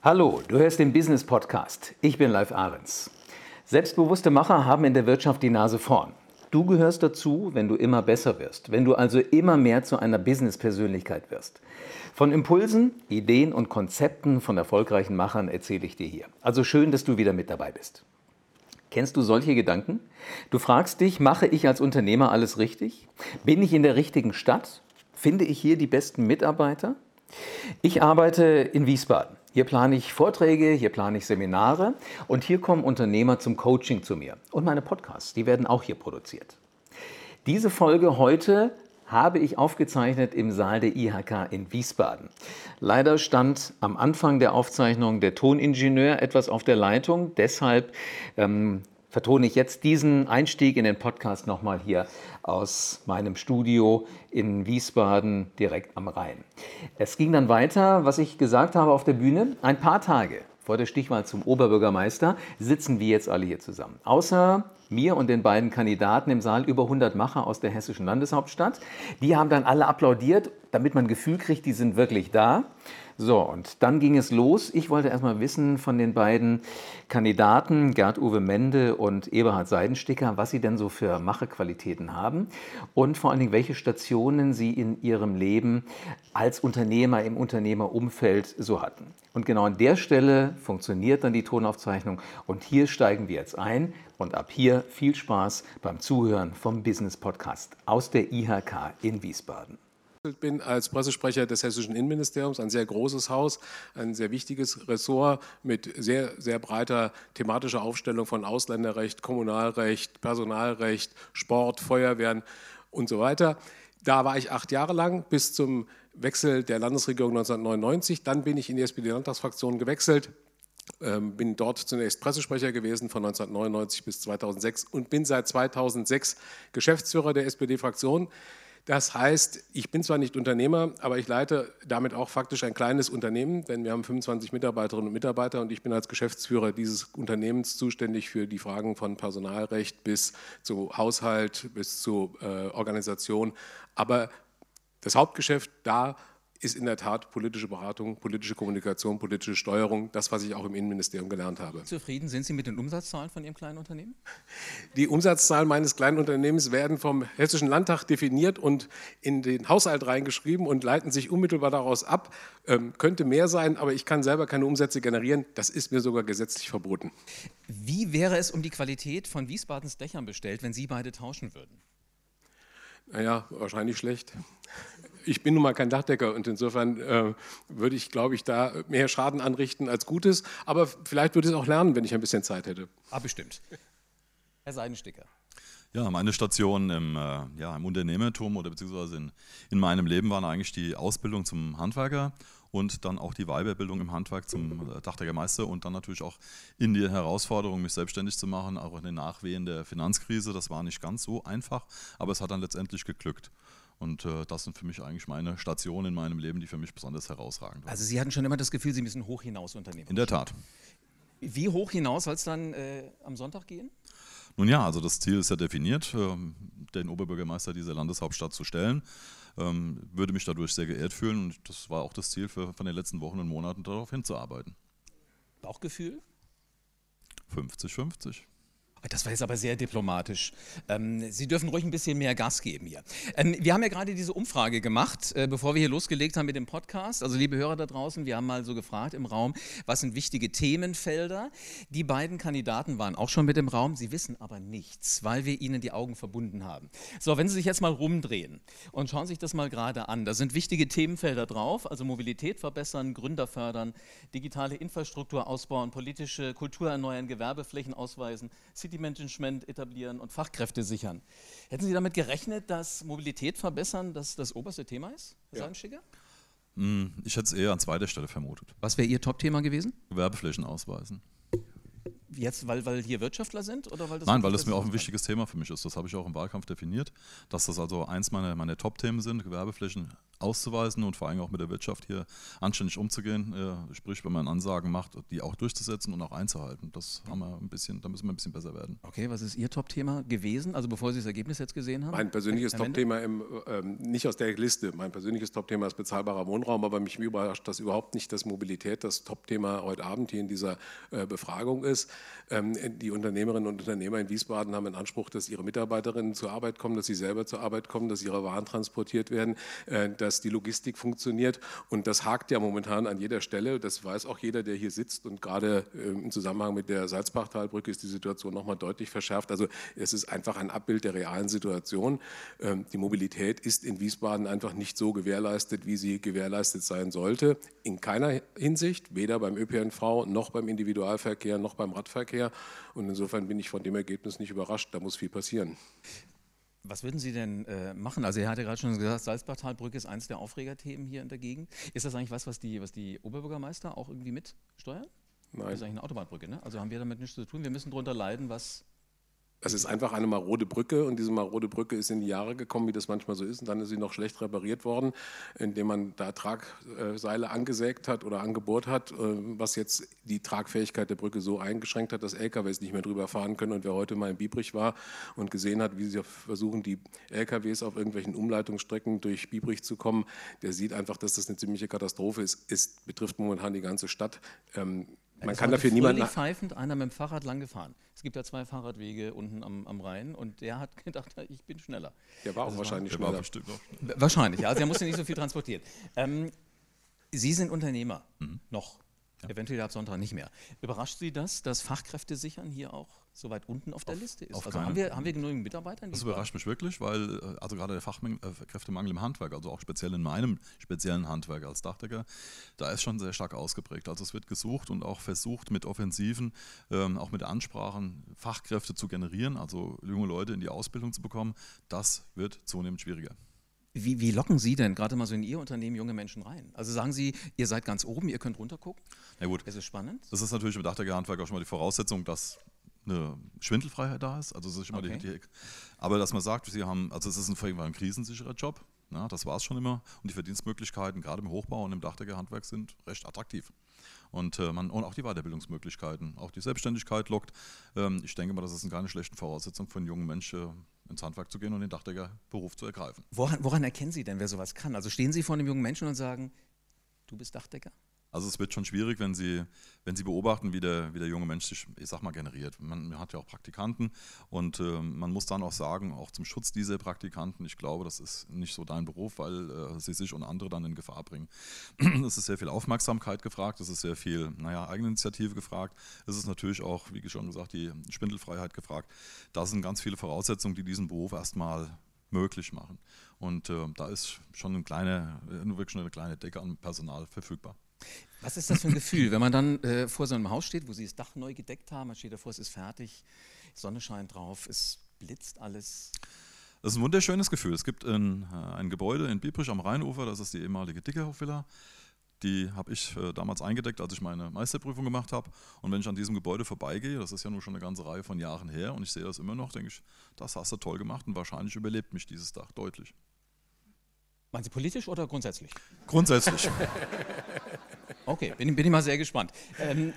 Hallo, du hörst den Business Podcast. Ich bin Live Ahrens. Selbstbewusste Macher haben in der Wirtschaft die Nase vorn. Du gehörst dazu, wenn du immer besser wirst, wenn du also immer mehr zu einer Business-Persönlichkeit wirst. Von Impulsen, Ideen und Konzepten von erfolgreichen Machern erzähle ich dir hier. Also schön, dass du wieder mit dabei bist. Kennst du solche Gedanken? Du fragst dich, mache ich als Unternehmer alles richtig? Bin ich in der richtigen Stadt? Finde ich hier die besten Mitarbeiter? Ich arbeite in Wiesbaden. Hier plane ich Vorträge, hier plane ich Seminare und hier kommen Unternehmer zum Coaching zu mir. Und meine Podcasts, die werden auch hier produziert. Diese Folge heute habe ich aufgezeichnet im Saal der IHK in Wiesbaden. Leider stand am Anfang der Aufzeichnung der Toningenieur etwas auf der Leitung. Deshalb ähm, vertone ich jetzt diesen Einstieg in den Podcast nochmal hier aus meinem Studio in Wiesbaden direkt am Rhein. Es ging dann weiter, was ich gesagt habe auf der Bühne. Ein paar Tage vor der Stichwahl zum Oberbürgermeister sitzen wir jetzt alle hier zusammen. Außer mir und den beiden Kandidaten im Saal über 100 Macher aus der hessischen Landeshauptstadt. Die haben dann alle applaudiert, damit man ein Gefühl kriegt, die sind wirklich da. So, und dann ging es los. Ich wollte erstmal wissen von den beiden Kandidaten, Gerd-Uwe Mende und Eberhard Seidensticker, was sie denn so für Machequalitäten haben und vor allen Dingen, welche Stationen sie in ihrem Leben als Unternehmer im Unternehmerumfeld so hatten. Und genau an der Stelle funktioniert dann die Tonaufzeichnung und hier steigen wir jetzt ein und ab hier viel Spaß beim Zuhören vom Business Podcast aus der IHK in Wiesbaden bin als Pressesprecher des Hessischen Innenministeriums, ein sehr großes Haus, ein sehr wichtiges Ressort mit sehr, sehr breiter thematischer Aufstellung von Ausländerrecht, Kommunalrecht, Personalrecht, Sport, Feuerwehren und so weiter. Da war ich acht Jahre lang bis zum Wechsel der Landesregierung 1999. Dann bin ich in die SPD-Landtagsfraktion gewechselt, ähm, bin dort zunächst Pressesprecher gewesen von 1999 bis 2006 und bin seit 2006 Geschäftsführer der SPD-Fraktion. Das heißt, ich bin zwar nicht Unternehmer, aber ich leite damit auch faktisch ein kleines Unternehmen, denn wir haben 25 Mitarbeiterinnen und Mitarbeiter und ich bin als Geschäftsführer dieses Unternehmens zuständig für die Fragen von Personalrecht bis zu Haushalt, bis zu äh, Organisation. Aber das Hauptgeschäft da ist in der Tat politische Beratung, politische Kommunikation, politische Steuerung, das, was ich auch im Innenministerium gelernt habe. Zufrieden sind Sie mit den Umsatzzahlen von Ihrem kleinen Unternehmen? Die Umsatzzahlen meines kleinen Unternehmens werden vom Hessischen Landtag definiert und in den Haushalt reingeschrieben und leiten sich unmittelbar daraus ab. Ähm, könnte mehr sein, aber ich kann selber keine Umsätze generieren. Das ist mir sogar gesetzlich verboten. Wie wäre es um die Qualität von Wiesbadens Dächern bestellt, wenn Sie beide tauschen würden? Naja, wahrscheinlich schlecht ich bin nun mal kein Dachdecker und insofern äh, würde ich, glaube ich, da mehr Schaden anrichten als Gutes. Aber vielleicht würde ich es auch lernen, wenn ich ein bisschen Zeit hätte. Ah, bestimmt. Herr Seidensticker. Ja, meine Station im, äh, ja, im Unternehmertum oder beziehungsweise in, in meinem Leben waren eigentlich die Ausbildung zum Handwerker und dann auch die Weiterbildung im Handwerk zum äh, Dachdeckermeister und dann natürlich auch in die Herausforderung, mich selbstständig zu machen, auch in den Nachwehen der Finanzkrise. Das war nicht ganz so einfach, aber es hat dann letztendlich geglückt. Und äh, das sind für mich eigentlich meine Stationen in meinem Leben, die für mich besonders herausragend waren. Also Sie hatten schon immer das Gefühl, Sie müssen hoch hinaus unternehmen. In der Tat. Wie hoch hinaus soll es dann äh, am Sonntag gehen? Nun ja, also das Ziel ist ja definiert, äh, den Oberbürgermeister dieser Landeshauptstadt zu stellen. Ähm, würde mich dadurch sehr geehrt fühlen und das war auch das Ziel für, von den letzten Wochen und Monaten, darauf hinzuarbeiten. Bauchgefühl? 50-50. Das war jetzt aber sehr diplomatisch. Ähm, Sie dürfen ruhig ein bisschen mehr Gas geben hier. Ähm, wir haben ja gerade diese Umfrage gemacht, äh, bevor wir hier losgelegt haben mit dem Podcast. Also liebe Hörer da draußen, wir haben mal so gefragt im Raum, was sind wichtige Themenfelder? Die beiden Kandidaten waren auch schon mit im Raum, sie wissen aber nichts, weil wir ihnen die Augen verbunden haben. So, wenn Sie sich jetzt mal rumdrehen und schauen sich das mal gerade an, da sind wichtige Themenfelder drauf, also Mobilität verbessern, Gründer fördern, digitale Infrastruktur ausbauen, politische Kultur erneuern, Gewerbeflächen ausweisen, City-Management etablieren und Fachkräfte sichern. Hätten Sie damit gerechnet, dass Mobilität verbessern das, das oberste Thema ist, Herr ja. Seinschicker? Hm, ich hätte es eher an zweiter Stelle vermutet. Was wäre Ihr Top-Thema gewesen? Gewerbeflächen ausweisen. Jetzt, weil, weil hier Wirtschaftler sind? Oder weil das Nein, weil das mir auch ein wichtiges Thema für mich ist. Das habe ich auch im Wahlkampf definiert, dass das also eins meiner, meiner Top-Themen sind, Gewerbeflächen auszuweisen und vor allem auch mit der Wirtschaft hier anständig umzugehen, äh, sprich, wenn man Ansagen macht, die auch durchzusetzen und auch einzuhalten. Das haben wir ein bisschen, da müssen wir ein bisschen besser werden. Okay, was ist Ihr Top-Thema gewesen, also bevor Sie das Ergebnis jetzt gesehen haben? Mein persönliches Top-Thema, ähm, nicht aus der Liste, mein persönliches Top-Thema ist bezahlbarer Wohnraum, aber mich überrascht das überhaupt nicht, dass Mobilität das Top-Thema heute Abend hier in dieser äh, Befragung ist. Ähm, die Unternehmerinnen und Unternehmer in Wiesbaden haben den Anspruch, dass ihre Mitarbeiterinnen zur Arbeit kommen, dass sie selber zur Arbeit kommen, dass ihre Waren transportiert werden, äh, dass die Logistik funktioniert. Und das hakt ja momentan an jeder Stelle. Das weiß auch jeder, der hier sitzt. Und gerade äh, im Zusammenhang mit der Salzbachtalbrücke ist die Situation nochmal deutlich verschärft. Also es ist einfach ein Abbild der realen Situation. Ähm, die Mobilität ist in Wiesbaden einfach nicht so gewährleistet, wie sie gewährleistet sein sollte. In keiner Hinsicht, weder beim ÖPNV noch beim Individualverkehr noch beim Radverkehr. Und insofern bin ich von dem Ergebnis nicht überrascht. Da muss viel passieren. Was würden Sie denn äh, machen? Also er hatte gerade schon gesagt, Salzbachtalbrücke ist eines der Aufregerthemen hier in der Gegend. Ist das eigentlich was, was die, was die Oberbürgermeister auch irgendwie mitsteuern? Nein. Das ist eigentlich eine Autobahnbrücke, ne? Also haben wir damit nichts zu tun. Wir müssen darunter leiden, was es ist einfach eine marode Brücke und diese marode Brücke ist in die Jahre gekommen, wie das manchmal so ist. Und dann ist sie noch schlecht repariert worden, indem man da Tragseile angesägt hat oder angebohrt hat, äh, was jetzt die Tragfähigkeit der Brücke so eingeschränkt hat, dass LKWs nicht mehr drüber fahren können. Und wer heute mal in Biebrich war und gesehen hat, wie sie versuchen, die LKWs auf irgendwelchen Umleitungsstrecken durch Biebrich zu kommen, der sieht einfach, dass das eine ziemliche Katastrophe ist. Es betrifft momentan die ganze Stadt. Man kann dafür niemanden. pfeifend einer mit dem Fahrrad lang gefahren. Es gibt ja zwei Fahrradwege unten am, am Rhein und der hat gedacht, ich bin schneller. Der war auch also wahrscheinlich war, schneller. War wahrscheinlich, ja. Also er musste nicht so viel transportieren. Ähm, Sie sind Unternehmer mhm. noch. Ja. Eventuell ab Sonntag nicht mehr. Überrascht Sie das, dass Fachkräfte sichern hier auch so weit unten auf der auf, Liste ist? Also haben wir, haben wir genügend Mitarbeiter? das überrascht mich wirklich, weil äh, also gerade der Fachkräftemangel im Handwerk, also auch speziell in meinem speziellen Handwerk als Dachdecker, da ist schon sehr stark ausgeprägt. Also es wird gesucht und auch versucht mit Offensiven, ähm, auch mit Ansprachen Fachkräfte zu generieren, also junge Leute in die Ausbildung zu bekommen. Das wird zunehmend schwieriger. Wie, wie, locken Sie denn gerade mal so in Ihr Unternehmen junge Menschen rein? Also sagen Sie, ihr seid ganz oben, ihr könnt runtergucken? Na gut. Es ist spannend. Das ist natürlich im Dachdecker-Handwerk auch schon mal die Voraussetzung, dass eine Schwindelfreiheit da ist. Also es ist immer okay. die, die, aber dass man sagt, Sie haben, also es ist ein, ein krisensicherer Job. Ja, das war es schon immer. Und die Verdienstmöglichkeiten, gerade im Hochbau und im Dachdeckerhandwerk, sind recht attraktiv. Und, äh, man, und auch die Weiterbildungsmöglichkeiten, auch die Selbstständigkeit lockt. Ähm, ich denke mal, das ist eine keine schlechte Voraussetzung für einen jungen Menschen, ins Handwerk zu gehen und den Dachdeckerberuf zu ergreifen. Woran, woran erkennen Sie denn, wer sowas kann? Also stehen Sie vor einem jungen Menschen und sagen, du bist Dachdecker? Also es wird schon schwierig, wenn Sie, wenn Sie beobachten, wie der, wie der junge Mensch sich, ich sag mal, generiert. Man hat ja auch Praktikanten und äh, man muss dann auch sagen, auch zum Schutz dieser Praktikanten, ich glaube, das ist nicht so dein Beruf, weil äh, sie sich und andere dann in Gefahr bringen. es ist sehr viel Aufmerksamkeit gefragt, es ist sehr viel, naja, Eigeninitiative gefragt. Es ist natürlich auch, wie schon gesagt, die Spindelfreiheit gefragt. Das sind ganz viele Voraussetzungen, die diesen Beruf erstmal möglich machen. Und äh, da ist schon eine kleine, äh, wirklich eine kleine Decke an Personal verfügbar. Was ist das für ein Gefühl, wenn man dann äh, vor so einem Haus steht, wo sie das Dach neu gedeckt haben, man steht davor, es ist fertig, Sonne scheint drauf, es blitzt alles. Das ist ein wunderschönes Gefühl. Es gibt ein, äh, ein Gebäude in Biebrich am Rheinufer, das ist die ehemalige Dickerhof-Villa. Die habe ich äh, damals eingedeckt, als ich meine Meisterprüfung gemacht habe. Und wenn ich an diesem Gebäude vorbeigehe, das ist ja nur schon eine ganze Reihe von Jahren her, und ich sehe das immer noch, denke ich, das hast du toll gemacht und wahrscheinlich überlebt mich dieses Dach deutlich. Meinen Sie politisch oder grundsätzlich? Grundsätzlich. okay, bin, bin ich mal sehr gespannt. Ähm,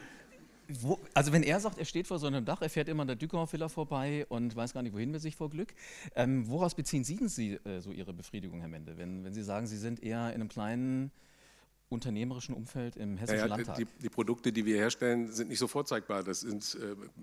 wo, also wenn er sagt, er steht vor so einem Dach, er fährt immer an der Dückauer Villa vorbei und weiß gar nicht, wohin wir sich vor Glück. Ähm, woraus beziehen Sie Sie, äh, so Ihre Befriedigung, Herr Mende, wenn, wenn Sie sagen, Sie sind eher in einem kleinen unternehmerischen Umfeld im Hessischen ja, Landtag? Die, die, Produkte, die wir herstellen, sind nicht so vorzeigbar. Das sind,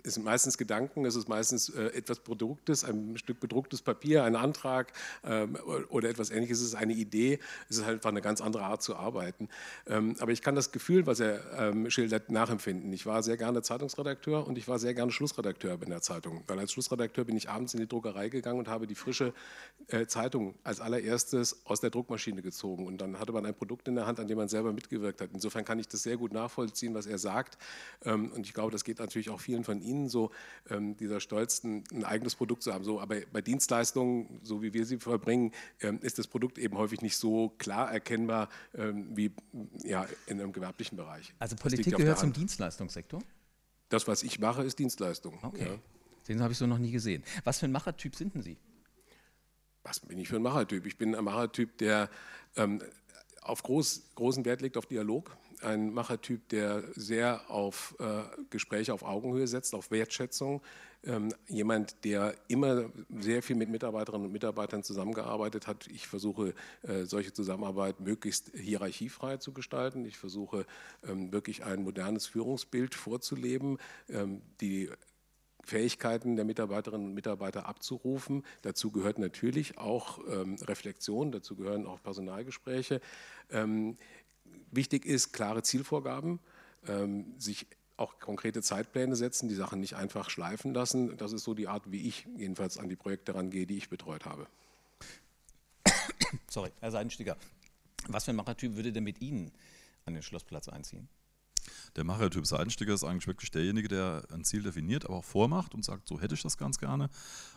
äh, sind meistens Gedanken, es ist meistens äh, etwas Produktes, ein Stück bedrucktes Papier, ein Antrag ähm, oder etwas ähnliches. Es ist eine Idee, es ist halt einfach eine ganz andere Art zu arbeiten. Ähm, aber ich kann das Gefühl, was er ähm, schildert, nachempfinden. Ich war sehr gerne Zeitungsredakteur und ich war sehr gerne Schlussredakteur in der Zeitung. Weil als Schlussredakteur bin ich abends in die Druckerei gegangen und habe die frische äh, Zeitung als allererstes aus der Druckmaschine gezogen. Und dann hatte man ein Produkt in der Hand, an dem man selber mitgewirkt hat. Insofern kann ich das sehr gut nachvollziehen, was er sagt. Ähm, und ich glaube, das geht natürlich auch vielen von Ihnen so, ähm, dieser Stolz, ein, eigenes Produkt zu haben. So, aber bei Dienstleistungen, so wie wir sie verbringen, ähm, ist das Produkt eben häufig nicht so klar erkennbar wie ja, in einem gewerblichen Bereich. Also Politik gehört zum Dienstleistungssektor? Das, was ich mache, ist Dienstleistung. Okay. Ja. Den habe ich so noch nie gesehen. Was für ein Machertyp sind denn Sie? Was bin ich für ein Machertyp? Ich bin ein Machertyp, der ähm, auf groß, großen Wert legt auf Dialog. Ein Machertyp, der sehr auf äh, Gespräche auf Augenhöhe setzt, auf Wertschätzung. Ähm, jemand, der immer sehr viel mit Mitarbeiterinnen und Mitarbeitern zusammengearbeitet hat. Ich versuche, äh, solche Zusammenarbeit möglichst hierarchiefrei zu gestalten. Ich versuche, ähm, wirklich ein modernes Führungsbild vorzuleben. Ähm, die Fähigkeiten der Mitarbeiterinnen und Mitarbeiter abzurufen. Dazu gehört natürlich auch ähm, Reflexion, dazu gehören auch Personalgespräche. Ähm, wichtig ist klare Zielvorgaben, ähm, sich auch konkrete Zeitpläne setzen, die Sachen nicht einfach schleifen lassen. Das ist so die Art, wie ich jedenfalls an die Projekte rangehe, die ich betreut habe. Sorry, Herr Seidenstiger, was für ein Machertyp würde denn mit Ihnen an den Schlossplatz einziehen? Der Machertyp Seidensticker ist eigentlich wirklich derjenige, der ein Ziel definiert, aber auch vormacht und sagt, so hätte ich das ganz gerne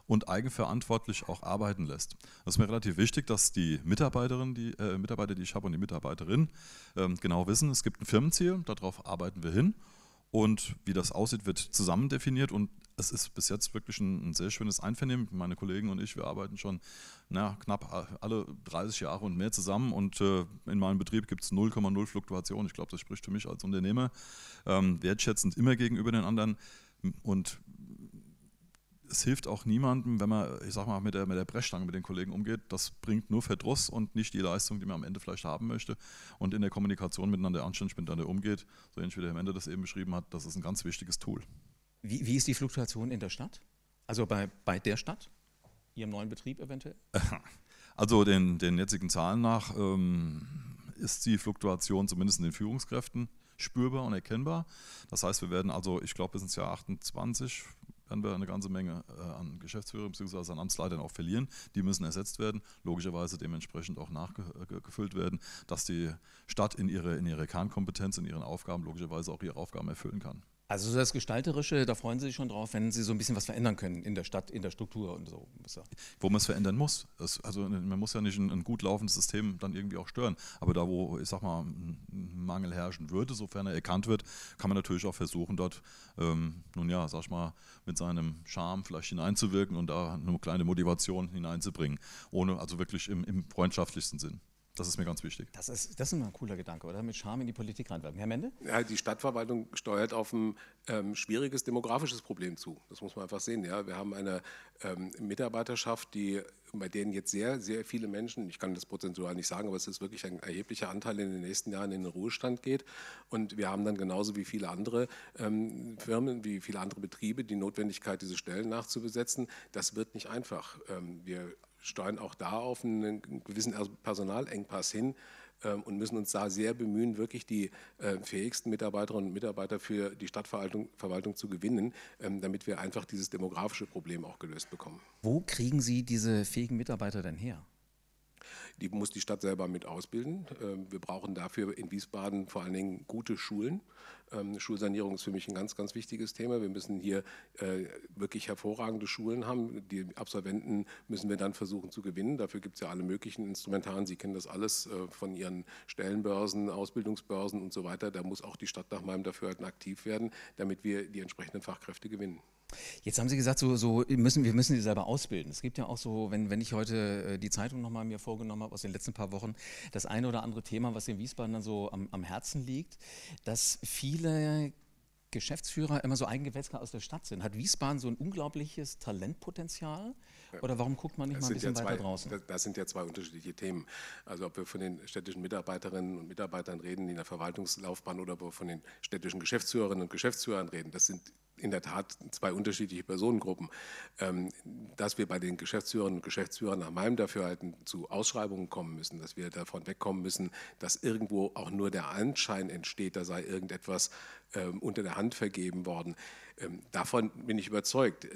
und eigenverantwortlich auch arbeiten lässt. Das ist mir relativ wichtig, dass die Mitarbeiterinnen, die äh, Mitarbeiter, die ich habe und die Mitarbeiterinnen ähm, genau wissen, es gibt ein Firmenziel, darauf arbeiten wir hin und wie das aussieht, wird zusammen definiert und es ist bis jetzt wirklich ein, ein, sehr schönes Einvernehmen. Meine Kollegen und ich, wir arbeiten schon na, knapp alle 30 Jahre und mehr zusammen und äh, in meinem Betrieb gibt es 0,0 Fluktuation. Ich glaube, das spricht für mich als Unternehmer ähm, wertschätzend immer gegenüber den anderen und es hilft auch niemandem, wenn man, ich sag mal, mit der, mit der Brechstange mit den Kollegen umgeht. Das bringt nur Verdruss und nicht die Leistung, die man am Ende vielleicht haben möchte. Und in der Kommunikation miteinander anständig miteinander umgeht, so ähnlich wie der Herr Ende das eben beschrieben hat, das ist ein ganz wichtiges Tool. Wie, wie ist die Fluktuation in der Stadt? Also bei, bei der Stadt? Ihrem neuen Betrieb eventuell? Also den, den jetzigen Zahlen nach ähm, ist die Fluktuation zumindest in den Führungskräften spürbar und erkennbar. Das heißt, wir werden also, ich glaube, bis ins Jahr 28 werden wir eine ganze Menge äh, an Geschäftsführern bzw. an Amtsleitern auch verlieren. Die müssen ersetzt werden, logischerweise dementsprechend auch nachgefüllt werden, dass die Stadt in ihre, in ihre Kernkompetenz, in ihren Aufgaben logischerweise auch ihre Aufgaben erfüllen kann. Also das Gestalterische, da freuen Sie sich schon drauf, wenn Sie so ein bisschen was verändern können in der Stadt, in der Struktur und so. Wo man es verändern muss. Also man muss ja nicht ein, ein, gut laufendes System dann irgendwie auch stören. Aber da, wo, ich sag mal, ein Mangel herrschen würde, sofern er erkannt wird, kann man natürlich auch versuchen, dort, ähm, nun ja, sag ich mal, mit seinem Charme vielleicht hineinzuwirken und da eine kleine Motivation hineinzubringen. Ohne, also wirklich im, im freundschaftlichsten Sinn. Das ist mir ganz wichtig. Das ist, das ist ein cooler Gedanke, oder? Mit Charme in die Politik reinwirken. Herr Mende? Ja, die Stadtverwaltung steuert auf ein ähm, schwieriges demografisches Problem zu. Das muss man einfach sehen. Ja? Wir haben eine ähm, Mitarbeiterschaft, die, bei denen jetzt sehr, sehr viele Menschen, ich kann das prozentual nicht sagen, aber es ist wirklich ein erheblicher Anteil in den nächsten Jahren in den Ruhestand geht. Und wir haben dann genauso wie viele andere ähm, Firmen, wie viele andere Betriebe die Notwendigkeit, diese Stellen nachzubesetzen. Das wird nicht einfach. Ähm, wir steuern auch da auf einen gewissen Personalengpass hin ähm, und müssen uns da sehr bemühen, wirklich die äh, fähigsten Mitarbeiterinnen und Mitarbeiter für die Stadtverwaltung Verwaltung zu gewinnen, ähm, damit wir einfach dieses demografische Problem auch gelöst bekommen. Wo kriegen Sie diese fähigen Mitarbeiter denn her? Die muss die Stadt selber mit ausbilden. Ähm, wir brauchen dafür in Wiesbaden vor allen Dingen gute Schulen. Ähm, Schulsanierung ist für mich ein ganz, ganz wichtiges Thema. Wir müssen hier äh, wirklich hervorragende Schulen haben. Die Absolventen müssen wir dann versuchen zu gewinnen. Dafür gibt es ja alle möglichen Instrumentaren. Sie kennen das alles äh, von Ihren Stellenbörsen, Ausbildungsbörsen und so weiter. Da muss auch die Stadt nach meinem Dafürhalten aktiv werden, damit wir die entsprechenden Fachkräfte gewinnen. Jetzt haben Sie gesagt, so, so müssen, wir müssen sie selber ausbilden. Es gibt ja auch so, wenn, wenn ich heute äh, die Zeitung nochmal mir vorgenommen habe aus den letzten paar Wochen, das eine oder andere Thema, was in Wiesbaden dann so am, am Herzen liegt, dass viele Geschäftsführer immer so Eigengewächse aus der Stadt sind. Hat Wiesbaden so ein unglaubliches Talentpotenzial? Oder warum guckt man nicht das mal ein bisschen ja zwei, weiter draußen? Das, das, sind ja zwei unterschiedliche Themen. Also ob wir von den städtischen Mitarbeiterinnen und Mitarbeitern reden, die in der Verwaltungslaufbahn oder ob wir von den städtischen Geschäftsführerinnen und Geschäftsführern reden, das sind in der Tat zwei unterschiedliche Personengruppen. Ähm, dass wir bei den Geschäftsführerinnen und Geschäftsführern nach meinem Dafürhalten zu Ausschreibungen kommen müssen, dass wir davon wegkommen müssen, dass irgendwo auch nur der Anschein entsteht, da sei irgendetwas ähm, unter der Hand vergeben worden. Ähm, davon bin ich überzeugt.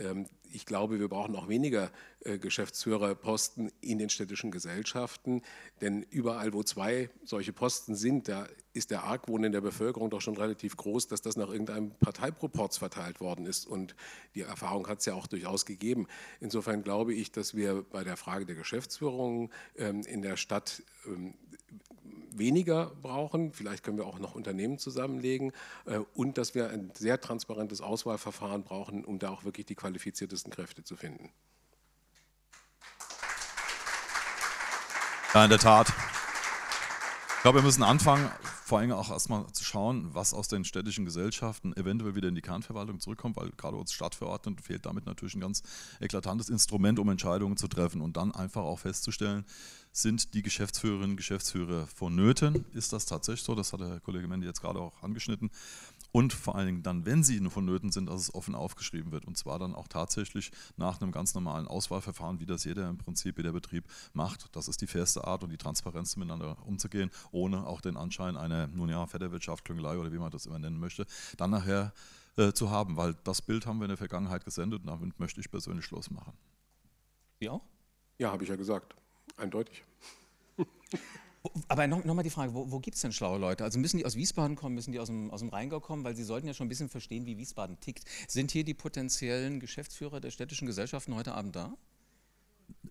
ich glaube, wir brauchen auch weniger äh, Geschäftsführerposten in den städtischen Gesellschaften, denn überall, wo zwei solche Posten sind, da ist der Argwohn in der Bevölkerung doch schon relativ groß, dass das nach irgendeinem Parteiproporz verteilt worden ist. Und die Erfahrung hat es ja auch durchaus gegeben. Insofern glaube ich, dass wir bei der Frage der Geschäftsführung ähm, in der Stadt ähm, weniger brauchen. Vielleicht können wir auch noch Unternehmen zusammenlegen äh, und dass wir ein sehr transparentes Auswahlverfahren brauchen, um da auch wirklich die qualifiziertesten Kräfte zu finden. Ja, in der Tat. Ich glaube, wir müssen anfangen, vor allem auch erstmal zu schauen, was aus den städtischen Gesellschaften eventuell wieder in die Kernverwaltung zurückkommt, weil gerade uns Stadtverordneten fehlt damit natürlich ein ganz eklatantes Instrument, um Entscheidungen zu treffen und dann einfach auch festzustellen, sind die Geschäftsführerinnen und Geschäftsführer vonnöten? Ist das tatsächlich so? Das hat der Kollege Mendy jetzt gerade auch angeschnitten und vor allen Dingen dann, wenn sie vonnöten sind, dass es offen aufgeschrieben wird und zwar dann auch tatsächlich nach einem ganz normalen Auswahlverfahren, wie das jeder im Prinzip, jeder Betrieb macht. Das ist die fairste Art und die Transparenz miteinander umzugehen, ohne auch den Anschein einer, nun ja, Fetterwirtschaft, Klüngelei oder wie man das immer nennen möchte, dann nachher äh, zu haben, weil das Bild haben wir in der Vergangenheit gesendet und damit möchte ich persönlich Schluss machen. Sie auch? Ja, habe ich ja gesagt. Eindeutig. Aber nochmal noch die Frage, wo, wo gibt es denn schlaue Leute? Also müssen die aus Wiesbaden kommen, müssen die aus dem, aus dem Rheingau kommen, weil sie sollten ja schon ein bisschen verstehen, wie Wiesbaden tickt. Sind hier die potenziellen Geschäftsführer der städtischen Gesellschaften heute Abend da?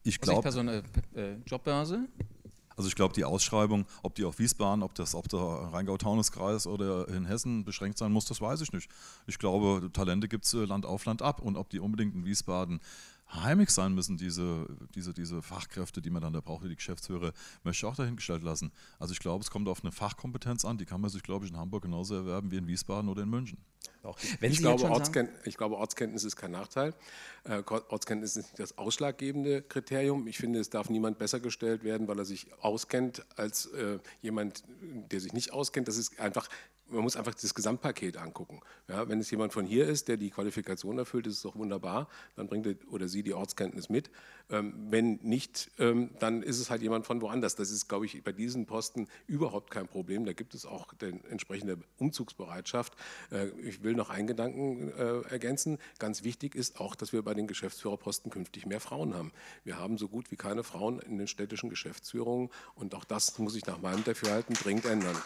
Ich glaube. Eine äh, Jobbörse? Also ich glaube, die Ausschreibung, ob die auf Wiesbaden, ob das auf der Rheingau-Taunus-Kreis oder in Hessen beschränkt sein muss, das weiß ich nicht. Ich glaube, Talente gibt es äh, Land auf Land ab und ob die unbedingt in Wiesbaden heimig sein müssen, diese, diese, diese Fachkräfte, die man dann da braucht, die Geschäftsführer, möchte ich auch dahingestellt lassen. Also ich glaube, es kommt auf eine Fachkompetenz an, die kann man sich, glaube ich, in Hamburg genauso erwerben wie in Wiesbaden oder in München. Ich glaube, Ortskenntnis, ich, glaube, Ortskenntnis ist kein Nachteil. Äh, Ortskenntnis ist nicht das ausschlaggebende Kriterium. Ich finde, es darf niemand besser gestellt werden, weil er sich auskennt, als äh, jemand, der sich nicht auskennt. Das ist einfach man muss einfach das Gesamtpaket angucken. Ja, wenn es jemand von hier ist, der die Qualifikation erfüllt, ist es doch wunderbar, dann bringt er oder sie die Ortskenntnis mit. Ähm, wenn nicht, ähm, dann ist es halt jemand von woanders. Das ist, glaube ich, bei diesen Posten überhaupt kein Problem. Da gibt es auch die entsprechende Umzugsbereitschaft. Äh, ich will noch einen Gedanken äh, ergänzen. Ganz wichtig ist auch, dass wir bei den Geschäftsführerposten künftig mehr Frauen haben. Wir haben so gut wie keine Frauen in den städtischen Geschäftsführungen und auch das muss sich nach meinem Dafürhalten dringend ändern.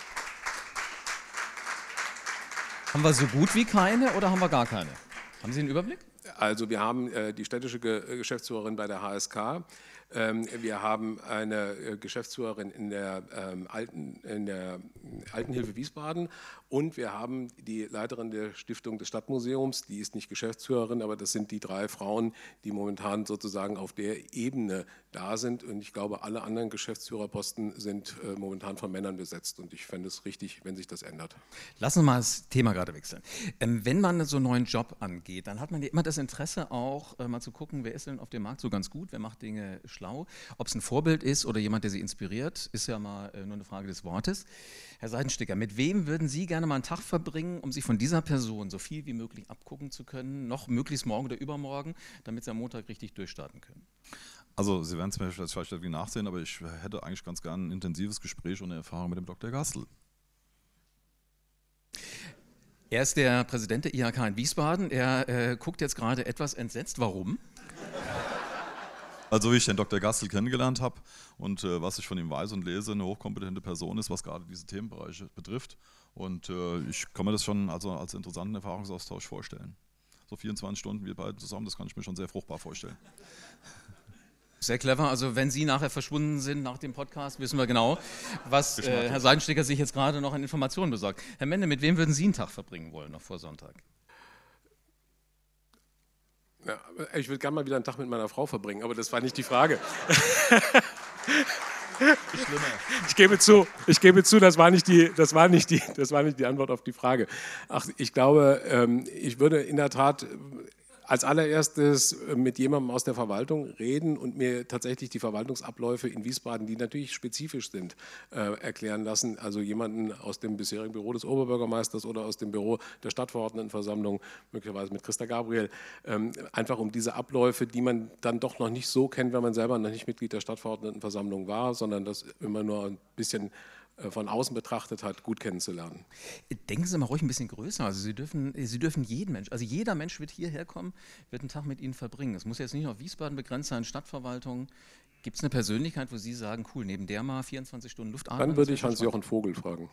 Haben wir so gut wie keine oder haben wir gar keine? Haben Sie einen Überblick? Also wir haben äh, die städtische Ge Geschäftsführerin bei der HSK. Ähm, wir haben eine äh, Geschäftsführerin in der, ähm, Alten, in der Altenhilfe Wiesbaden und wir haben die Leiterin der Stiftung des Stadtmuseums, die ist nicht Geschäftsführerin, aber das sind die drei Frauen, die momentan sozusagen auf der Ebene da sind. Und ich glaube, alle anderen Geschäftsführerposten sind äh, momentan von Männern besetzt. Und ich fände es richtig, wenn sich das ändert. Lassen wir mal das Thema gerade wechseln. Ähm, wenn man so einen neuen Job angeht, dann hat man ja immer das Interesse auch äh, mal zu gucken, wer ist denn auf dem Markt so ganz gut, wer macht Dinge schlau. Ob es ein Vorbild ist oder jemand, der sie inspiriert, ist ja mal äh, nur eine Frage des Wortes. Herr Seidensticker, mit wem würden Sie gerne mal einen Tag verbringen, um sich von dieser Person so viel wie möglich abgucken zu können, noch möglichst morgen oder übermorgen, damit Sie am Montag richtig durchstarten können? Also Sie werden es mir vielleicht irgendwie nachsehen, aber ich hätte eigentlich ganz gerne ein intensives Gespräch und eine Erfahrung mit dem Dr. Gastel. Er ist der Präsident der IHK in Wiesbaden. Er äh, guckt jetzt gerade etwas entsetzt. Warum? Also wie ich den Dr. Gastel kennengelernt habe und äh, was ich von ihm weiß und lese, eine hochkompetente Person ist, was gerade diese Themenbereiche betrifft. Und äh, ich kann mir das schon also als interessanten Erfahrungsaustausch vorstellen. So 24 Stunden wir beide zusammen, das kann ich mir schon sehr fruchtbar vorstellen. Sehr clever. Also wenn Sie nachher verschwunden sind nach dem Podcast, wissen wir genau, was äh, Herr Seidensticker sich jetzt gerade noch an Informationen besorgt. Herr Mende, mit wem würden Sie einen Tag verbringen wollen, noch vor Sonntag? Ja, ich würde gerne mal wieder einen Tag mit meiner Frau verbringen, aber das war nicht die Frage. Ich gebe zu, ich gebe zu, das war nicht die, das war nicht die, das war nicht die Antwort auf die Frage. Ach, ich glaube, ähm, ich würde in der Tat als allererstes äh, mit jemandem aus der Verwaltung reden und mir tatsächlich die Verwaltungsabläufe in Wiesbaden, die natürlich spezifisch sind, äh, erklären lassen. Also jemanden aus dem bisherigen Büro des Oberbürgermeisters oder aus dem Büro der Stadtverordnetenversammlung, möglicherweise mit Christa Gabriel, ähm, einfach um diese Abläufe, die man dann doch noch nicht so kennt, wenn man selber noch nicht Mitglied der Stadtverordnetenversammlung war, sondern das immer nur ein bisschen von außen betrachtet hat, gut kennenzulernen. Denken Sie mal ruhig ein bisschen größer. Also Sie dürfen, Sie dürfen jeden Mensch, also jeder Mensch wird hierher kommen, wird einen Tag mit Ihnen verbringen. Es muss jetzt nicht auf Wiesbaden begrenzt sein, Stadtverwaltung. Gibt es eine Persönlichkeit, wo Sie sagen, cool, neben der mal 24 Stunden Luft atmen? Dann würde ich Hans-Jochen Vogel fragen.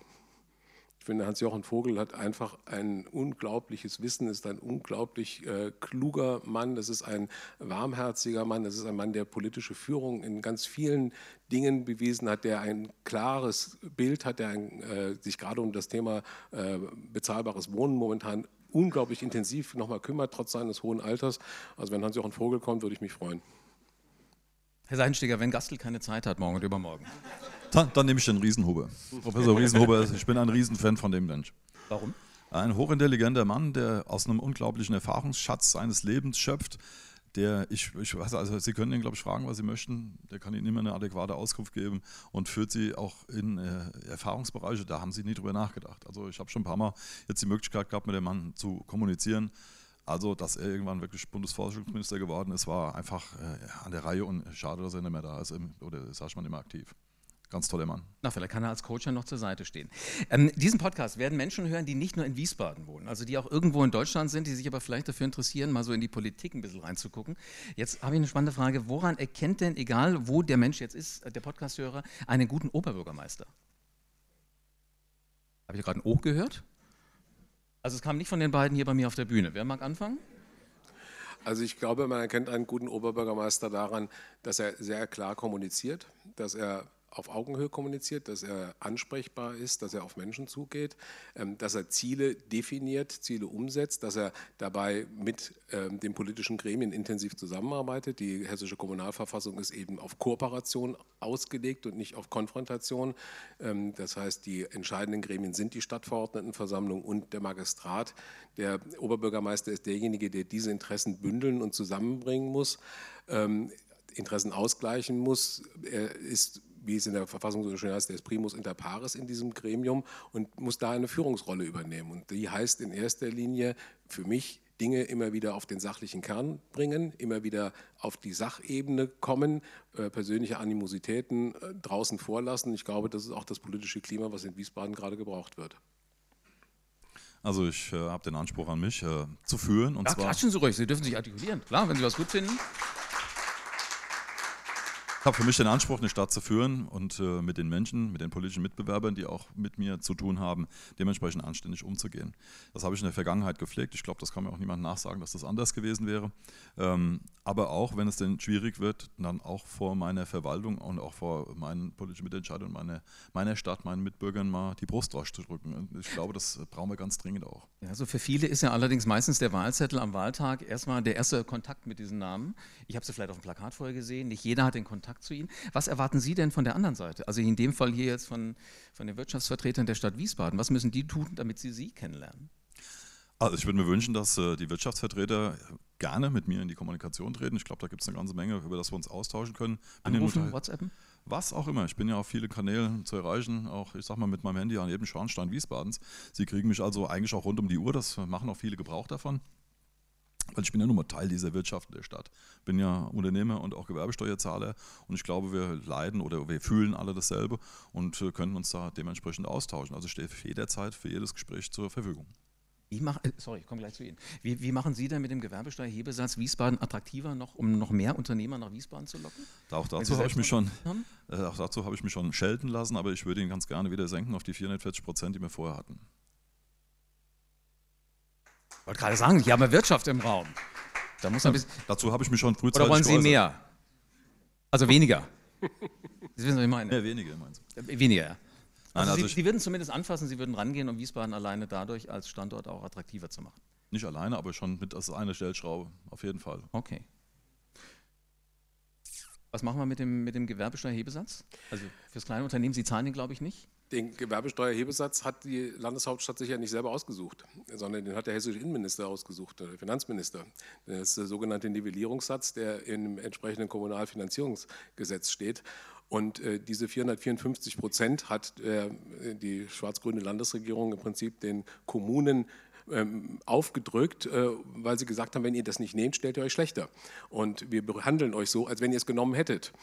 Ich finde, Hans-Jochen Vogel hat einfach ein unglaubliches Wissen, ist ein unglaublich äh, kluger Mann, das ist ein warmherziger Mann, das ist ein Mann, der politische Führung in ganz vielen Dingen bewiesen hat, der ein klares Bild hat, der ein, äh, sich gerade um das Thema äh, bezahlbares Wohnen momentan unglaublich intensiv nochmal kümmert, trotz seines hohen Alters. Also wenn Hans-Jochen Vogel kommt, würde ich mich freuen. Herr Seidensteger, wenn Gastel keine Zeit hat, morgen und übermorgen. Dann, dann nehme ich den Riesenhuber. Professor Riesenhuber, ich bin ein Riesenfan von dem Mensch. Warum? Ein hochintelligenter Mann, der aus einem unglaublichen Erfahrungsschatz seines Lebens schöpft. Der, ich, ich weiß, also Sie können ihn, glaube ich, fragen, was Sie möchten. Der kann Ihnen immer eine adäquate Auskunft geben und führt Sie auch in äh, Erfahrungsbereiche, da haben Sie nie drüber nachgedacht. Also ich habe schon ein paar Mal jetzt die Möglichkeit gehabt, mit dem Mann zu kommunizieren. Also, dass er irgendwann wirklich Bundesforschungsminister geworden ist, war einfach äh, an der Reihe und schade, dass er nicht mehr da ist oder sag ich mal nicht mehr aktiv. Ganz toller Mann. Na, vielleicht kann er als Coach ja noch zur Seite stehen. Ähm, diesen Podcast werden Menschen hören, die nicht nur in Wiesbaden wohnen, also die auch irgendwo in Deutschland sind, die sich aber vielleicht dafür interessieren, mal so in die Politik ein bisschen reinzugucken. Jetzt habe ich eine spannende Frage. Woran erkennt denn, egal wo der Mensch jetzt ist, der Podcasthörer, einen guten Oberbürgermeister? Habe ich gerade ein O gehört? Also es kam nicht von den beiden hier bei mir auf der Bühne. Wer mag anfangen? Also ich glaube, man erkennt einen guten Oberbürgermeister daran, dass er sehr klar kommuniziert, dass er auf Augenhöhe kommuniziert, dass er ansprechbar ist, dass er auf Menschen zugeht, ähm, dass er Ziele definiert, Ziele umsetzt, dass er dabei mit ähm, den politischen Gremien intensiv zusammenarbeitet. Die hessische Kommunalverfassung ist eben auf Kooperation ausgelegt und nicht auf Konfrontation. Ähm, das heißt, die entscheidenden Gremien sind die Stadtverordnetenversammlung und der Magistrat. Der Oberbürgermeister ist derjenige, der diese Interessen bündeln und zusammenbringen muss. Interessen ausgleichen muss. Er ist wie es in der Verfassung so schön heißt, der ist primus inter pares in diesem Gremium und muss da eine Führungsrolle übernehmen. Und die heißt in erster Linie für mich, Dinge immer wieder auf den sachlichen Kern bringen, immer wieder auf die Sachebene kommen, äh, persönliche Animositäten äh, draußen vorlassen. Ich glaube, das ist auch das politische Klima, was in Wiesbaden gerade gebraucht wird. Also ich äh, habe den Anspruch an mich äh, zu führen. Und ja, zwar klatschen Sie ruhig, Sie dürfen sich artikulieren. Klar, wenn Sie was gut finden. Habe für mich den Anspruch, eine Stadt zu führen und äh, mit den Menschen, mit den politischen Mitbewerbern, die auch mit mir zu tun haben, dementsprechend anständig umzugehen. Das habe ich in der Vergangenheit gepflegt. Ich glaube, das kann mir auch niemand nachsagen, dass das anders gewesen wäre. Ähm, aber auch, wenn es denn schwierig wird, dann auch vor meiner Verwaltung und auch vor meinen politischen Mitentscheidern meine, meiner Stadt, meinen Mitbürgern mal die Brust rauszudrücken. Und ich glaube, das brauchen wir ganz dringend auch. Ja, also für viele ist ja allerdings meistens der Wahlzettel am Wahltag erstmal der erste Kontakt mit diesen Namen. Ich habe sie vielleicht auf dem Plakat vorher gesehen. Nicht jeder hat den Kontakt Kontakt zu Ihnen. Was erwarten Sie denn von der anderen Seite? Also in dem Fall hier jetzt von, von den Wirtschaftsvertretern der Stadt Wiesbaden. Was müssen die tun, damit Sie Sie kennenlernen? Also ich würde mir wünschen, dass äh, die Wirtschaftsvertreter gerne mit mir in die Kommunikation treten. Ich glaube, da gibt es eine ganze Menge, über das wir uns austauschen können. Bin Anrufen, WhatsAppen? Was auch immer. Ich bin ja auf viele Kanäle zu erreichen, auch ich sag mal mit meinem Handy an jedem Schornstein Wiesbadens. Sie kriegen mich also eigentlich auch rund um die Uhr, das machen auch viele Gebrauch davon. Weil ich bin ja nun mal Teil dieser Wirtschaft der Stadt. Bin ja Unternehmer und auch Gewerbesteuerzahler und ich glaube, wir leiden oder wir fühlen alle dasselbe und äh, können uns da dementsprechend austauschen. Also stehe für jederzeit für jedes Gespräch zur Verfügung. Wie mach, äh, sorry, ich komme gleich zu Ihnen. Wie, wie, machen Sie denn mit dem Gewerbesteuerhebesatz Wiesbaden attraktiver, noch, um noch mehr Unternehmer nach Wiesbaden zu locken? Auch dazu habe ich mich schon, äh, auch dazu habe ich mich schon schelten lassen, aber ich würde ihn ganz gerne wieder senken auf die 440 Prozent, die wir vorher hatten. Ich wollte gerade sagen, Sie haben ja Wirtschaft im Raum. Da muss ein bisschen Dazu habe ich mich schon frühzeitig Oder wollen Sie mehr? Also weniger? Sie wissen, was ich meine. Mehr weniger, meinst du? Äh, weniger, ja. Also, also Sie, Sie, würden zumindest anfassen, Sie würden rangehen, um Wiesbaden alleine dadurch als Standort auch attraktiver zu machen. Nicht alleine, aber schon mit als eine Stellschraube, auf jeden Fall. Okay. Was machen wir mit dem, mit dem Gewerbesteuerhebesatz? Also fürs kleine Unternehmen, Sie zahlen den, glaube ich, nicht? Den Gewerbesteuerhebesatz hat die Landeshauptstadt sich ja nicht selber ausgesucht, sondern den hat der hessische Innenminister ausgesucht, der Finanzminister. Das ist der sogenannte Nivellierungssatz, der im entsprechenden Kommunalfinanzierungsgesetz steht. Und äh, diese 454 Prozent hat äh, die schwarz-grüne Landesregierung im Prinzip den Kommunen ähm, aufgedrückt, äh, weil sie gesagt haben, wenn ihr das nicht nehmt, stellt ihr euch schlechter. Und wir behandeln euch so, als wenn ihr es genommen hättet.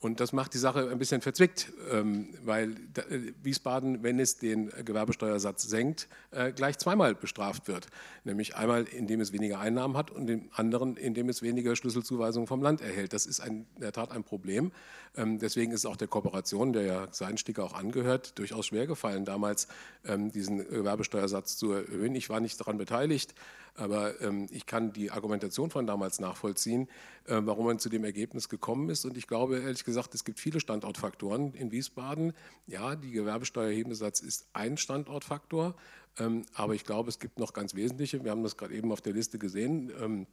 Und das macht die Sache ein bisschen verzwickt, ähm, weil äh, Wiesbaden, wenn es den Gewerbesteuersatz senkt, äh, gleich zweimal bestraft wird. Nämlich einmal, indem es weniger Einnahmen hat und dem anderen, indem es weniger Schlüsselzuweisungen vom Land erhält. Das ist in der Tat ein Problem. Ähm, deswegen ist auch der Kooperation, der ja Seinsticker auch angehört, durchaus schwer gefallen, damals ähm, diesen Gewerbesteuersatz zu erhöhen. Ich war nicht daran beteiligt, aber ich kann die Argumentation von damals nachvollziehen, warum man zu dem Ergebnis gekommen ist. Und ich glaube, ehrlich gesagt, es gibt viele Standortfaktoren in Wiesbaden. Ja, die Gewerbesteuerhebensatz ist ein Standortfaktor, ähm, aber ich glaube, es gibt noch ganz wesentliche. Wir haben das gerade eben auf der Liste gesehen.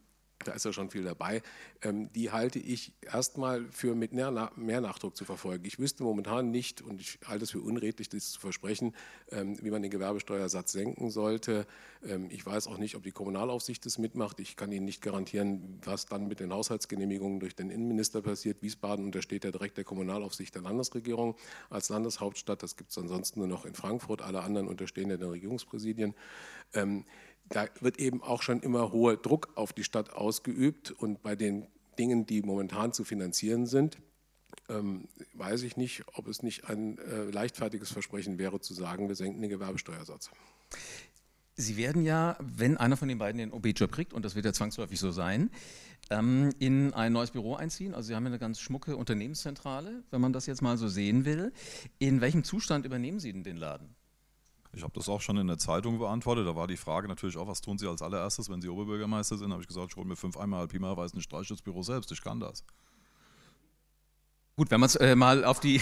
Da ist ja schon viel dabei, ähm, die halte ich erstmal für mit mehr, mehr, Nachdruck zu verfolgen. Ich wüsste momentan nicht, und ich halte es für unredlich, das zu versprechen, ähm, wie man den Gewerbesteuersatz senken sollte. Ähm, ich weiß auch nicht, ob die Kommunalaufsicht das mitmacht. Ich kann Ihnen nicht garantieren, was dann mit den Haushaltsgenehmigungen durch den Innenminister passiert. Wiesbaden untersteht ja direkt der Kommunalaufsicht der Landesregierung als Landeshauptstadt. Das gibt es ansonsten nur noch in Frankfurt. Alle anderen unterstehen ja den Regierungspräsidien. Da wird eben auch schon immer hoher Druck auf die Stadt ausgeübt und bei den Dingen, die momentan zu finanzieren sind, ähm, weiß ich nicht, ob es nicht ein äh, leichtfertiges Versprechen wäre, zu sagen, wir senken den Gewerbesteuersatz. Sie werden ja, wenn einer von den beiden den OB-Job kriegt, und das wird ja zwangsläufig so sein, ähm, in ein neues Büro einziehen. Also Sie haben ja eine ganz schmucke Unternehmenszentrale, wenn man das jetzt mal so sehen will. In welchem Zustand übernehmen Sie denn den Laden? Ich habe das auch schon in der Zeitung beantwortet. Da war die Frage natürlich auch, was tun Sie als allererstes, wenn Sie Oberbürgermeister sind? Da habe ich gesagt, ich hole mir fünf einmal Pima weiß ein Streichtschutzbüro selbst. Ich kann das. Gut, wenn man es äh, mal auf die.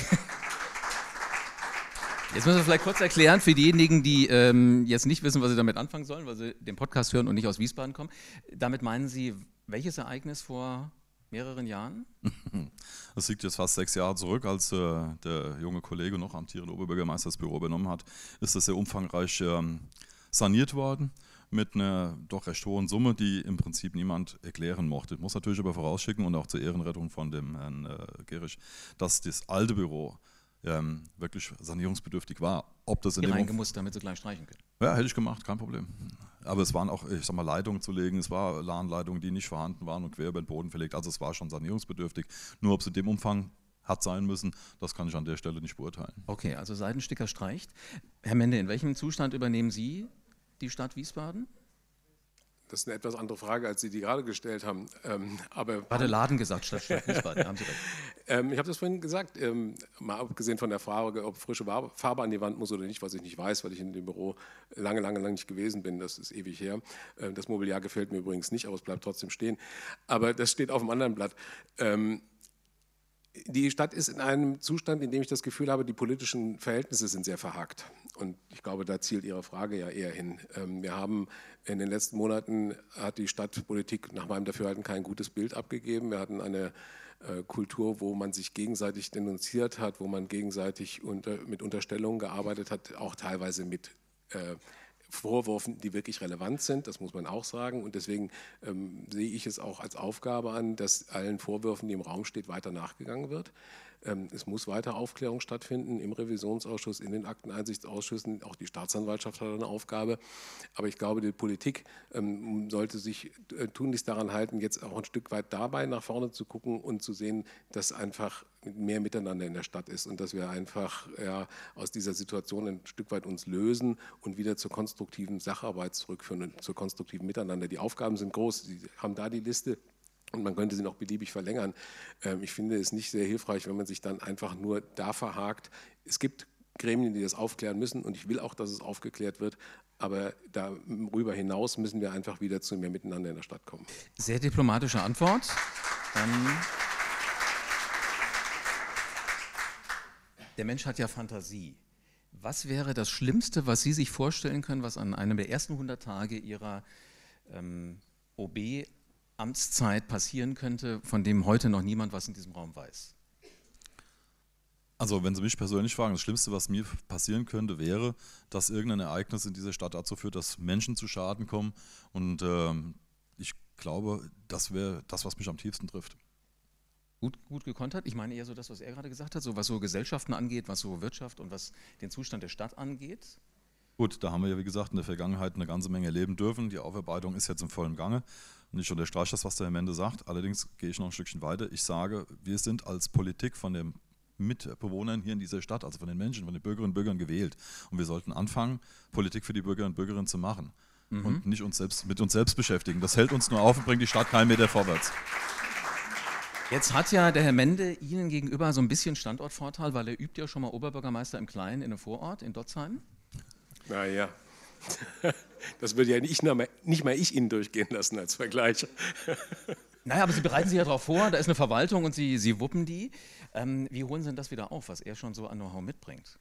Jetzt müssen wir vielleicht kurz erklären für diejenigen, die ähm, jetzt nicht wissen, was sie damit anfangen sollen, weil sie den Podcast hören und nicht aus Wiesbaden kommen. Damit meinen Sie welches Ereignis vor mehreren Jahren? Das liegt jetzt fast sechs Jahre zurück, als äh, der junge Kollege noch amtierende Oberbürgermeister das Büro übernommen hat, ist das sehr umfangreich ähm, saniert worden mit einer doch recht hohen Summe, die im Prinzip niemand erklären mochte. Ich muss natürlich aber vorausschicken und auch zur Ehrenrettung von dem Herrn äh, Gerisch, dass das alte Büro ähm, wirklich sanierungsbedürftig war. Ob das in Hier reingemusst, damit sie gleich streichen können. Ja, hätte ich gemacht, kein Problem. Aber es waren auch, ich sag mal, Leitungen zu legen, es war LAN-Leitungen, die nicht vorhanden waren und quer über den Boden verlegt. Also es war schon sanierungsbedürftig. Nur ob es in dem Umfang hat sein müssen, das kann ich an der Stelle nicht beurteilen. Okay, also Seitensticker streicht. Herr Mende, in welchem Zustand übernehmen Sie die Stadt Wiesbaden? Das ist eine etwas andere Frage, als Sie die gerade gestellt haben. Ähm, aber War der Laden gesagt statt Wiesbaden, haben Sie recht. ähm, ich habe das vorhin gesagt, ähm, mal abgesehen von der Frage, ob frische Farbe an die Wand muss oder nicht, was ich nicht weiß, weil ich in dem Büro lange, lange, lange nicht gewesen bin, das ist ewig her. Ähm, das Mobiliar gefällt mir übrigens nicht, aber es bleibt trotzdem stehen. Aber das steht auf dem anderen Blatt. Ähm, die Stadt ist in einem Zustand, in dem ich das Gefühl habe, die politischen Verhältnisse sind sehr verhakt. Und ich glaube, da zielt Ihre Frage ja eher hin. Ähm, wir haben in den letzten Monaten, hat die Stadtpolitik nach meinem Dafürhalten kein gutes Bild abgegeben. Wir hatten eine äh, Kultur, wo man sich gegenseitig denunziert hat, wo man gegenseitig unter, mit Unterstellungen gearbeitet hat, auch teilweise mit äh, Vorwürfen, die wirklich relevant sind, das muss man auch sagen. Und deswegen ähm, sehe ich es auch als Aufgabe an, dass allen Vorwürfen, die im Raum stehen, weiter nachgegangen wird. Ähm, es muss weiter Aufklärung stattfinden im Revisionsausschuss, in den Akteneinsichtsausschüssen. Auch die Staatsanwaltschaft hat eine Aufgabe. Aber ich glaube, die Politik ähm, sollte sich äh, tunlichst daran halten, jetzt auch ein Stück weit dabei nach vorne zu gucken und zu sehen, dass einfach mehr Miteinander in der Stadt ist und dass wir einfach ja, aus dieser Situation ein Stück weit uns lösen und wieder zur konstruktiven Sacharbeit zurückführen und zur konstruktiven Miteinander. Die Aufgaben sind groß. Sie haben da die Liste und man könnte sie noch beliebig verlängern. Ähm, ich finde es nicht sehr hilfreich, wenn man sich dann einfach nur da verhakt. Es gibt Gremien, die das aufklären müssen und ich will auch, dass es aufgeklärt wird. Aber darüber hinaus müssen wir einfach wieder zu mehr Miteinander in der Stadt kommen. Sehr diplomatische Antwort. Ähm der Mensch hat ja Fantasie. Was wäre das Schlimmste, was Sie sich vorstellen können, was an einem der ersten 100 Tage Ihrer ähm, OB Amtszeit passieren könnte, von dem heute noch niemand was in diesem Raum weiß? Also wenn Sie mich persönlich fragen, das Schlimmste, was mir passieren könnte, wäre, dass irgendein Ereignis in dieser Stadt dazu führt, dass Menschen zu Schaden kommen. Und ähm, ich glaube, das wäre das, was mich am tiefsten trifft. Gut, gut gekontert. Ich meine eher so das, was er gerade gesagt hat, so was so Gesellschaften angeht, was so Wirtschaft und was den Zustand der Stadt angeht. Gut, da haben wir ja, wie gesagt, in der Vergangenheit eine ganze Menge erleben dürfen. Die Aufarbeitung ist jetzt im vollen Gange. Und ich unterstreiche das, was der Herr Mende sagt. Allerdings gehe ich noch ein Stückchen weiter. Ich sage, wir sind als Politik von den Mitbewohnern hier in dieser Stadt, also von den Menschen, von den Bürgerinnen und Bürgern gewählt. Und wir sollten anfangen, Politik für die Bürgerinnen und Bürger zu machen. Mhm. Und nicht uns selbst, mit uns selbst beschäftigen. Das hält uns nur auf und bringt die Stadt keinen Meter vorwärts. Jetzt hat ja der Herr Mende Ihnen gegenüber so ein bisschen Standortvorteil, weil er übt ja schon mal Oberbürgermeister im Kleinen in einem Vorort in Dotzheim. Naja. Das würde ja nicht, mehr, nicht mal ich Ihnen durchgehen lassen als Vergleich. Naja, aber Sie bereiten sich ja darauf vor, da ist eine Verwaltung und Sie, Sie wuppen die. Ähm, wie holen Sie denn das wieder auf, was er schon so an Know-how mitbringt?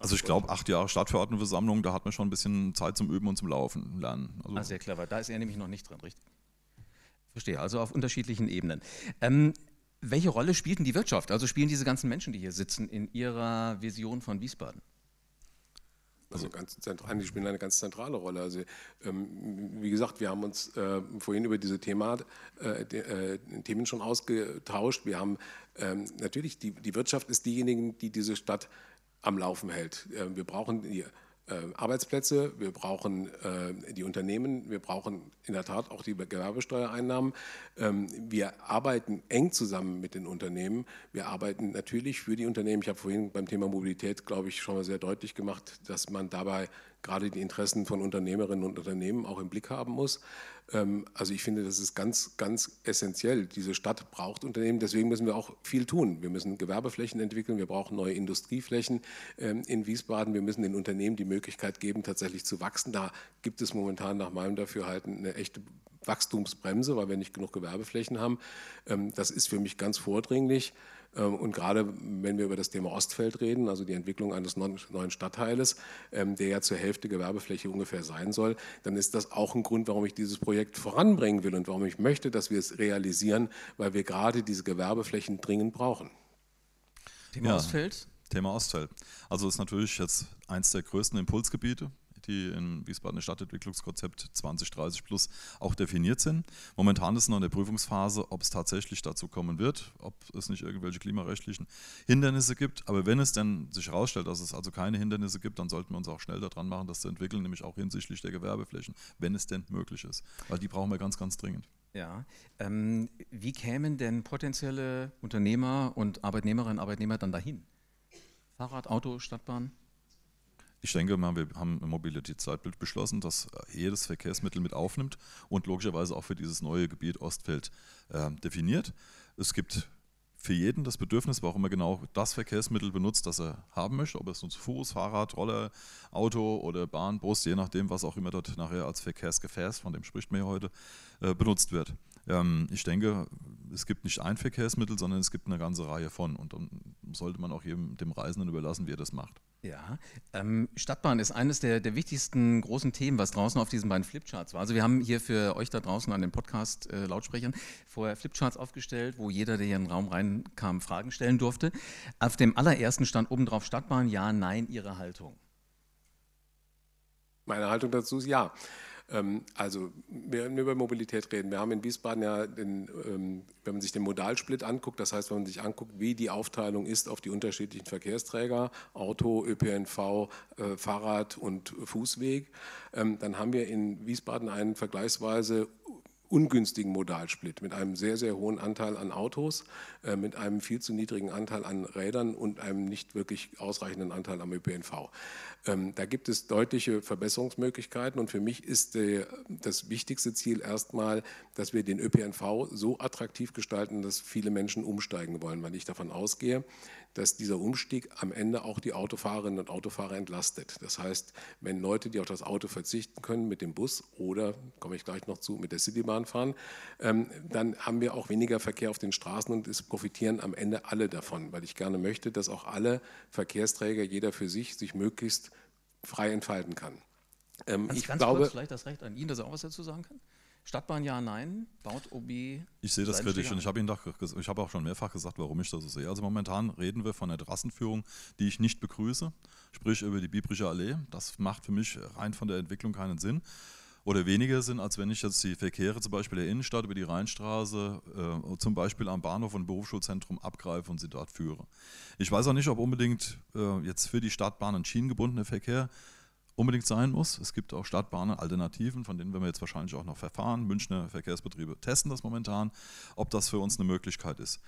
Also ich glaube, acht Jahre Stadtverordnetenversammlung, da hat man schon ein bisschen Zeit zum Üben und zum Laufen lernen. Also ah, sehr clever. Da ist er nämlich noch nicht drin, richtig? Verstehe, also auf unterschiedlichen Ebenen. Ähm, welche Rolle spielt denn die Wirtschaft? Also spielen diese ganzen Menschen, die hier sitzen, in ihrer Vision von Wiesbaden? Also ganz zentral, die spielen eine ganz zentrale Rolle. Also ähm, wie gesagt, wir haben uns äh, vorhin über diese Thema, äh, de, äh, Themen schon ausgetauscht. Wir haben ähm, natürlich die, die Wirtschaft ist diejenigen, die diese Stadt am Laufen hält. Äh, wir brauchen die Arbeitsplätze, wir brauchen äh, die Unternehmen, wir brauchen in der Tat auch die Gewerbesteuereinnahmen. Ähm, wir arbeiten eng zusammen mit den Unternehmen. Wir arbeiten natürlich für die Unternehmen. Ich habe vorhin beim Thema Mobilität, glaube ich, schon mal sehr deutlich gemacht, dass man dabei gerade die Interessen von Unternehmerinnen und Unternehmen auch im Blick haben muss. Ähm, also ich finde, das ist ganz, ganz essentiell. Diese Stadt braucht Unternehmen, deswegen müssen wir auch viel tun. Wir müssen Gewerbeflächen entwickeln, wir brauchen neue Industrieflächen ähm, in Wiesbaden, wir müssen den Unternehmen die Möglichkeit geben, tatsächlich zu wachsen. Da gibt es momentan nach meinem Dafürhalten eine echte Wachstumsbremse, weil wir nicht genug Gewerbeflächen haben. Ähm, das ist für mich ganz vordringlich. Ähm, und gerade wenn wir über das Thema Ostfeld reden, also die Entwicklung eines neuen Stadtteiles, ähm, der ja zur Hälfte Gewerbefläche ungefähr sein soll, dann ist das auch ein Grund, warum ich dieses Projekt voranbringen will und warum ich möchte, dass wir es realisieren, weil wir gerade diese Gewerbeflächen dringend brauchen. Thema ja, Ostfeld? Thema Ostfeld. Also ist natürlich jetzt eins der größten Impulsgebiete die in Wiesbaden Stadtentwicklungskonzept 2030 plus auch definiert sind. Momentan ist noch in der Prüfungsphase, ob es tatsächlich dazu kommen wird, ob es nicht irgendwelche klimarechtlichen Hindernisse gibt. Aber wenn es denn sich herausstellt, dass es also keine Hindernisse gibt, dann sollten wir uns auch schnell daran machen, das zu entwickeln, nämlich auch hinsichtlich der Gewerbeflächen, wenn es denn möglich ist. Weil die brauchen wir ganz, ganz dringend. Ja, ähm, wie kämen denn potenzielle Unternehmer und Arbeitnehmerinnen und Arbeitnehmer dann dahin? Fahrrad, Auto, Stadtbahn? Ich denke mal, wir haben im Mobilitätszeitbild beschlossen, dass jedes Verkehrsmittel mit aufnimmt und logischerweise auch für dieses neue Gebiet Ostfeld äh, definiert. Es gibt für jeden das Bedürfnis, warum er genau das Verkehrsmittel benutzt, das er haben möchte, ob es nun zu Fuß, Fahrrad, Roller, Auto oder Bahn, Bus, je nachdem, was auch immer dort nachher als Verkehrsgefäß, von dem spricht man ja heute, äh, benutzt wird. Ähm, ich denke, es gibt nicht ein Verkehrsmittel, sondern es gibt eine ganze Reihe von und dann sollte man auch jedem dem Reisenden überlassen, wie er das macht. Ja, ähm, Stadtbahn ist eines der, der wichtigsten großen Themen, was draußen auf diesen beiden Flipcharts war. Also wir haben hier für euch da draußen an den Podcast-Lautsprechern äh, vorher Flipcharts aufgestellt, wo jeder, der hier in den Raum reinkam, Fragen stellen durfte. Auf dem allerersten stand oben drauf Stadtbahn, ja, nein, Ihre Haltung. Meine Haltung dazu ist ja. Ähm, also, wenn wir über Mobilität reden, wir haben in Wiesbaden ja, den, ähm, wenn man sich den Modalsplit anguckt, das heißt, wenn man sich anguckt, wie die Aufteilung ist auf die unterschiedlichen Verkehrsträger, Auto, ÖPNV, äh, Fahrrad und Fußweg, ähm, dann haben wir in Wiesbaden einen vergleichsweise ungünstigen Modalsplit mit einem sehr, sehr hohen Anteil an Autos, äh, mit einem viel zu niedrigen Anteil an Rädern und einem nicht wirklich ausreichenden Anteil am ÖPNV. Ähm, da gibt es deutliche Verbesserungsmöglichkeiten und für mich ist äh, das wichtigste Ziel erstmal, dass wir den ÖPNV so attraktiv gestalten, dass viele Menschen umsteigen wollen, weil ich davon ausgehe, dass dieser Umstieg am Ende auch die Autofahrerinnen und Autofahrer entlastet. Das heißt, wenn Leute, die auf das Auto verzichten können, mit dem Bus oder, komme ich gleich noch zu, mit der Citybahn fahren, ähm, dann haben wir auch weniger Verkehr auf den Straßen und es profitieren am Ende alle davon, weil ich gerne möchte, dass auch alle Verkehrsträger, jeder für sich, sich möglichst frei entfalten kann. Ähm, ganz, ich ganz glaube, kurz vielleicht das Recht an ihn, dass er auch was dazu sagen kann. Stadtbahn ja, nein. Baut OB. Ich sehe das kritisch und ich habe ich auch schon mehrfach gesagt, warum ich das so sehe. Also momentan reden wir von einer Trassenführung, die ich nicht begrüße, sprich über die Bibrische Allee. Das macht für mich rein von der Entwicklung keinen Sinn oder weniger Sinn, als wenn ich jetzt die Verkehre zum Beispiel der Innenstadt über die Rheinstraße, äh, zum Beispiel am Bahnhof und Berufsschulzentrum abgreife und sie dort führe. Ich weiß auch nicht, ob unbedingt äh, jetzt für die Stadtbahnen schienengebundener Verkehr unbedingt sein muss. Es gibt auch Stadtbahnen, Alternativen, von denen werden wir jetzt wahrscheinlich auch noch verfahren. Münchner Verkehrsbetriebe testen das momentan, ob das für uns eine Möglichkeit ist.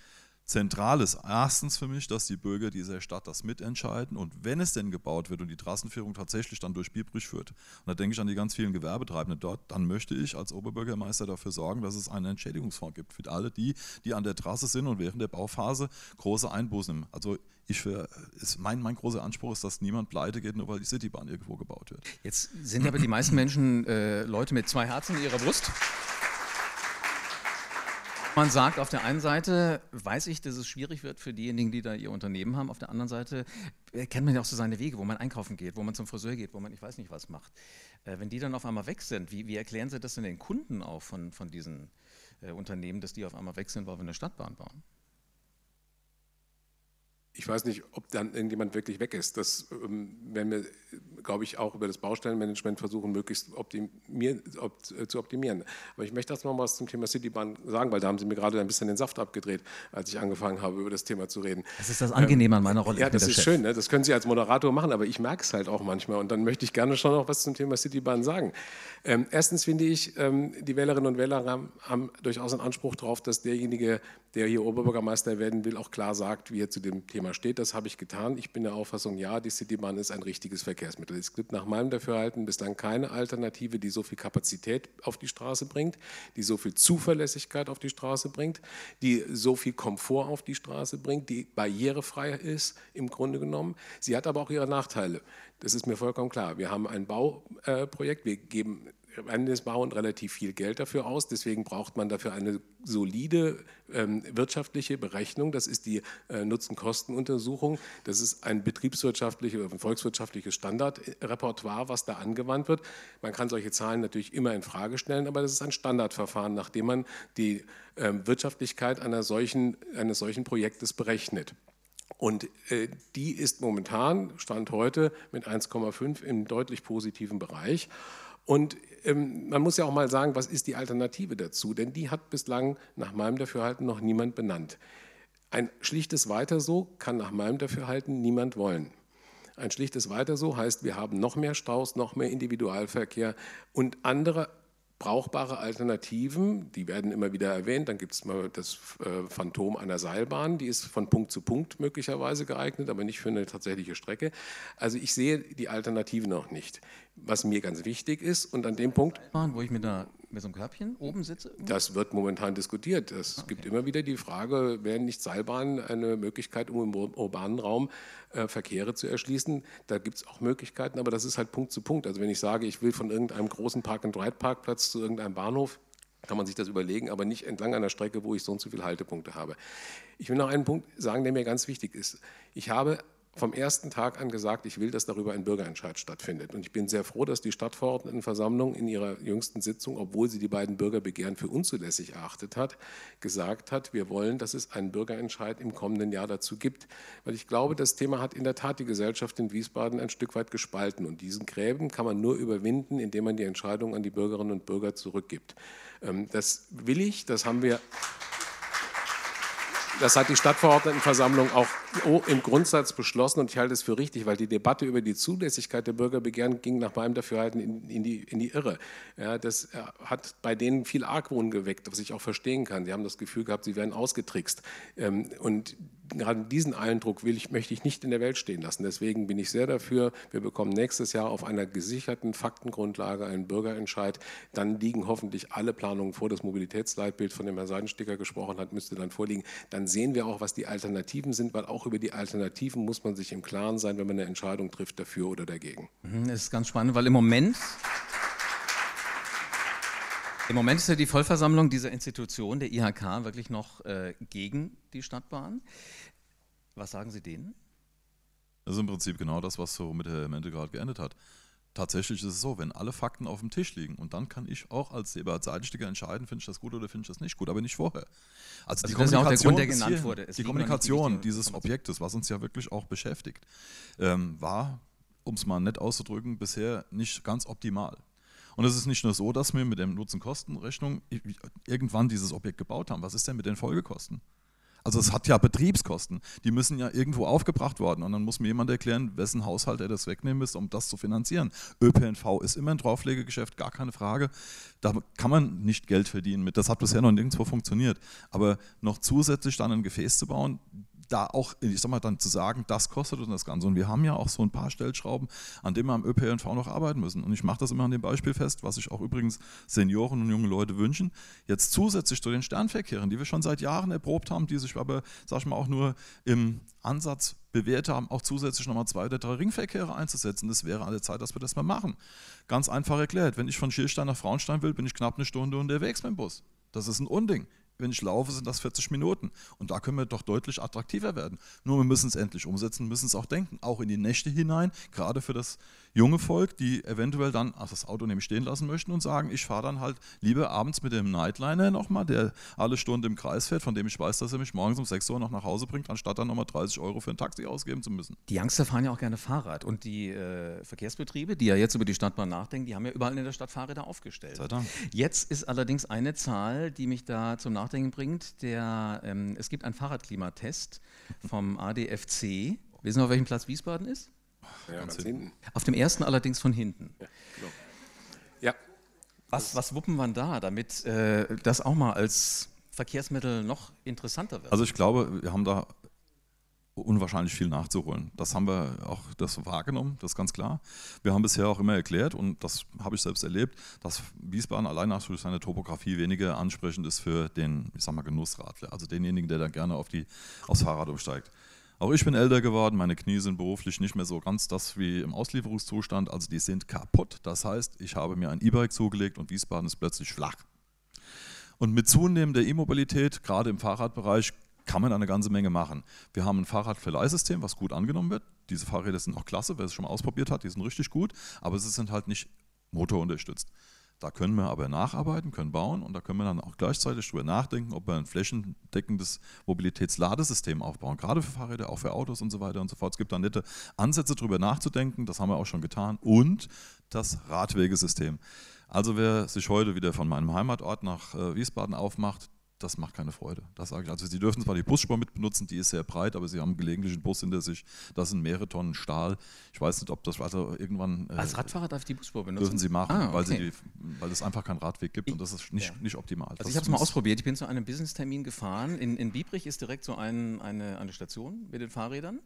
Zentral ist erstens für mich, dass die Bürger dieser Stadt das mitentscheiden und wenn es denn gebaut wird und die Trassenführung tatsächlich dann durch Biebrich führt, und da denke ich an die ganz vielen Gewerbetreibenden dort, dann möchte ich als Oberbürgermeister dafür sorgen, dass es einen Entschädigungsfonds gibt für alle die, die an der Trasse sind und während der Bauphase große Einbußen nehmen. Also ich für, ist mein, mein großer Anspruch ist, dass niemand pleite geht, nur weil die Citybahn irgendwo gebaut wird. Jetzt sind aber die meisten Menschen äh, Leute mit zwei Herzen in ihrer Brust. Man sagt, auf der einen Seite weiß ich, dass es schwierig wird für diejenigen, die da ihr Unternehmen haben. Auf der anderen Seite äh, kennt man ja auch so seine Wege, wo man einkaufen geht, wo man zum Friseur geht, wo man ich weiß nicht was macht. Äh, wenn die dann auf einmal weg sind, wie, wie erklären Sie das denn den Kunden auch von, von diesen äh, Unternehmen, dass die auf einmal wechseln, weil wir eine Stadtbahn bauen? ich weiß nicht, ob dann irgendjemand wirklich weg ist. Das ähm, werden wir, glaube ich, auch über das Baustellenmanagement versuchen, möglichst optimier, op, äh, zu optimieren. Aber ich möchte erst mal was zum Thema Citybahn sagen, weil da haben Sie mir gerade ein bisschen den Saft abgedreht, als ich angefangen habe, über das Thema zu reden. Das ist das Angenehme an meiner Rolle. Ja, das ist Chef. schön. Ne? Das können Sie als Moderator machen, aber ich merke es halt auch manchmal. Und dann möchte ich gerne schon noch was zum Thema Citybahn sagen. Ähm, erstens finde ich, ähm, die Wählerinnen und Wähler haben, haben durchaus einen Anspruch darauf, dass derjenige, der hier Oberbürgermeister werden will, auch klar sagt, wie er zu dem Thema steht. Das habe ich getan. Ich bin der Auffassung, ja, die Citybahn ist ein richtiges Verkehrsmittel. Es gibt nach meinem Dafürhalten bislang keine Alternative, die so viel Kapazität auf die Straße bringt, die so viel Zuverlässigkeit auf die Straße bringt, die so viel Komfort auf die Straße bringt, die barrierefrei ist im Grunde genommen. Sie hat aber auch ihre Nachteile. Das ist mir vollkommen klar. Wir haben ein Bauprojekt, wir geben bauen relativ viel Geld dafür aus. Deswegen braucht man dafür eine solide ähm, wirtschaftliche Berechnung. Das ist die äh, Nutzen-Kosten-Untersuchung. Das ist ein betriebswirtschaftliches oder volkswirtschaftliches Standardrepertoire, was da angewandt wird. Man kann solche Zahlen natürlich immer in Frage stellen, aber das ist ein Standardverfahren, nachdem man die äh, Wirtschaftlichkeit einer solchen, eines solchen Projektes berechnet. Und äh, die ist momentan, Stand heute, mit 1,5 im deutlich positiven Bereich. Und man muss ja auch mal sagen, was ist die Alternative dazu? Denn die hat bislang nach meinem Dafürhalten noch niemand benannt. Ein schlichtes Weiter so kann nach meinem Dafürhalten niemand wollen. Ein schlichtes Weiter so heißt, wir haben noch mehr Staus, noch mehr Individualverkehr und andere brauchbare Alternativen, die werden immer wieder erwähnt. Dann gibt es mal das äh, Phantom einer Seilbahn, die ist von Punkt zu Punkt möglicherweise geeignet, aber nicht für eine tatsächliche Strecke. Also ich sehe die Alternative noch nicht. Was mir ganz wichtig ist und an dem Punkt... Wo ich mit einer mit so einem Körbchen oben sitze? Das wird momentan diskutiert. Es okay. gibt immer wieder die Frage, wären nicht Seilbahnen eine Möglichkeit, um im urbanen Raum äh, Verkehre zu erschließen? Da gibt es auch Möglichkeiten, aber das ist halt Punkt zu Punkt. Also wenn ich sage, ich will von irgendeinem großen Park-and-Ride-Parkplatz zu irgendeinem Bahnhof, kann man sich das überlegen, aber nicht entlang einer Strecke, wo ich so und so viele Haltepunkte habe. Ich will noch einen Punkt sagen, der mir ganz wichtig ist. Ich habe vom ersten Tag an gesagt, ich will, dass darüber ein Bürgerentscheid stattfindet. Und ich bin sehr froh, dass die Stadtverordnetenversammlung in ihrer jüngsten Sitzung, obwohl sie die beiden Bürgerbegehren für unzulässig erachtet hat, gesagt hat, wir wollen, dass es einen Bürgerentscheid im kommenden Jahr dazu gibt. Weil ich glaube, das Thema hat in der Tat die Gesellschaft in Wiesbaden ein Stück weit gespalten. Und diesen Gräben kann man nur überwinden, indem man die Entscheidung an die Bürgerinnen und Bürger zurückgibt. Ähm, das will ich, das haben wir das hat die Stadtverordnetenversammlung auch im Grundsatz beschlossen und ich halte es für richtig, weil die Debatte über die Zulässigkeit der Bürgerbegehren ging nach meinem Dafürhalten in, in, die, in die Irre. Ja, das äh, hat bei denen viel Argwohn geweckt, was ich auch verstehen kann. Sie haben das Gefühl gehabt, sie werden ausgetrickst. Ähm, und gerade diesen Eindruck will ich, möchte ich nicht in der Welt stehen lassen. Deswegen bin ich sehr dafür, wir bekommen nächstes Jahr auf einer gesicherten Faktengrundlage einen Bürgerentscheid. Dann liegen hoffentlich alle Planungen vor. Das Mobilitätsleitbild, von dem Herr Seidensticker gesprochen hat, müsste dann vorliegen. Dann sehen wir auch, was die Alternativen sind, weil auch über die Alternativen muss man sich im Klaren sein, wenn man eine Entscheidung trifft, dafür oder dagegen. Mhm, das ist ganz spannend, weil im Moment im Moment ist ja die Vollversammlung dieser Institution, der IHK, wirklich noch äh, gegen die Stadtbahn. Was sagen Sie denen? Das ist im Prinzip genau das, was so mit der Mente gerade geendet hat. Tatsächlich ist es so, wenn alle Fakten auf dem Tisch liegen und dann kann ich auch als Eberhard Seidensticker entscheiden, finde ich das gut oder finde ich das nicht gut, aber nicht vorher. Also, also die Kommunikation, Grund, genannt wurde. die Kommunikation dieses Objektes, was uns ja wirklich auch beschäftigt, ähm, war, um es mal nett auszudrücken, bisher nicht ganz optimal. Und es ist nicht nur so, dass wir mit der Nutzen-Kosten-Rechnung irgendwann dieses Objekt gebaut haben. Was ist denn mit den Folgekosten? Also es hat ja Betriebskosten, die müssen ja irgendwo aufgebracht werden und dann muss mir jemand erklären, wessen Haushalt er das wegnehmen müsste, um das zu finanzieren. ÖPNV ist immer ein Drauflegegeschäft, gar keine Frage. Da kann man nicht Geld verdienen mit. Das hat bisher noch nirgendwo funktioniert. Aber noch zusätzlich dann ein Gefäß zu bauen, da auch, ich sag mal, dann zu sagen, das kostet uns das Ganze. Und wir haben ja auch so ein paar Stellschrauben, an denen wir am ÖPNV noch arbeiten müssen. Und ich mache das immer an dem Beispiel fest, was sich auch übrigens Senioren und junge Leute wünschen. Jetzt zusätzlich zu den Sternverkehren, die wir schon seit Jahren erprobt haben, die sich aber, sag ich mal, auch nur im Ansatz bewährt haben, auch zusätzlich nochmal zwei oder drei Ringverkehre einzusetzen. Das wäre alle Zeit, dass wir das mal machen. Ganz einfach erklärt, wenn ich von Schilstein nach Frauenstein will, bin ich knapp eine Stunde unterwegs mit dem Bus. Das ist ein Unding wenn ich laufe, sind das 40 Minuten. Und da können wir doch deutlich attraktiver werden. Nur wir müssen es endlich umsetzen, müssen es auch denken, auch in die Nächte hinein, gerade für das junge Volk, die eventuell dann ach, das Auto nämlich stehen lassen möchten und sagen, ich fahre dann halt lieber abends mit dem Nightliner nochmal, der alle Stunde im Kreis fährt, von dem ich weiß, dass er mich morgens um 6 Uhr noch nach Hause bringt, anstatt dann nochmal 30 Euro für ein Taxi ausgeben zu müssen. Die Youngster fahren ja auch gerne Fahrrad und die äh, Verkehrsbetriebe, die ja jetzt über die Stadtbahn nachdenken, die haben ja überall in der Stadt Fahrräder aufgestellt. Sei Dank. Jetzt ist allerdings eine Zahl, die mich da zum Nachdenken bringt. Der, ähm, es gibt einen Fahrradklimatest vom ADFC. Wissen Sie, auf welchem Platz Wiesbaden ist? Ja, ganz hinten. Auf dem ersten allerdings von hinten. Ja, genau. ja. Was, was wuppen wir da, damit äh, das auch mal als Verkehrsmittel noch interessanter wird? Also ich glaube, wir haben da unwahrscheinlich viel nachzuholen. Das haben wir auch das wahrgenommen, das ist ganz klar. Wir haben bisher auch immer erklärt, und das habe ich selbst erlebt, dass Wiesbaden allein durch seine Topografie weniger ansprechend ist für den, ich sag mal, Genussradler, also denjenigen, der dann gerne auf die, aufs Fahrrad umsteigt. Auch ich bin älter geworden, meine Knie sind beruflich nicht mehr so ganz das wie im Auslieferungszustand, also die sind kaputt. Das heißt, ich habe mir ein E-Bike zugelegt und Wiesbaden ist plötzlich flach. Und mit zunehmender E-Mobilität, gerade im Fahrradbereich, kann man eine ganze Menge machen. Wir haben ein Fahrradverleihsystem, was gut angenommen wird. Diese Fahrräder sind auch klasse, wer es schon mal ausprobiert hat, die sind richtig gut, aber sie sind halt nicht motorunterstützt. Da können wir aber nacharbeiten, können bauen und da können wir dann auch gleichzeitig darüber nachdenken, ob wir ein flächendeckendes Mobilitätsladesystem aufbauen, gerade für Fahrräder, auch für Autos und so weiter und so fort. Es gibt da nette Ansätze darüber nachzudenken, das haben wir auch schon getan und das Radwegesystem. Also wer sich heute wieder von meinem Heimatort nach äh, Wiesbaden aufmacht, das macht keine Freude. Das sage ich. Also Sie dürfen zwar die Busspur mit benutzen, die ist sehr breit, aber Sie haben gelegentlich einen Bus hinter sich. Das sind mehrere Tonnen Stahl. Ich weiß nicht, ob das also irgendwann. Äh, Als Radfahrer darf ich die Busspur benutzen? Dürfen Sie machen, ah, okay. weil, Sie die, weil es einfach keinen Radweg gibt ich, und das ist nicht, ja. nicht optimal. Also ich habe es mal ausprobiert. Ich bin zu einem Business-Termin gefahren. In, in Biebrich ist direkt so ein, eine, eine Station mit den Fahrrädern.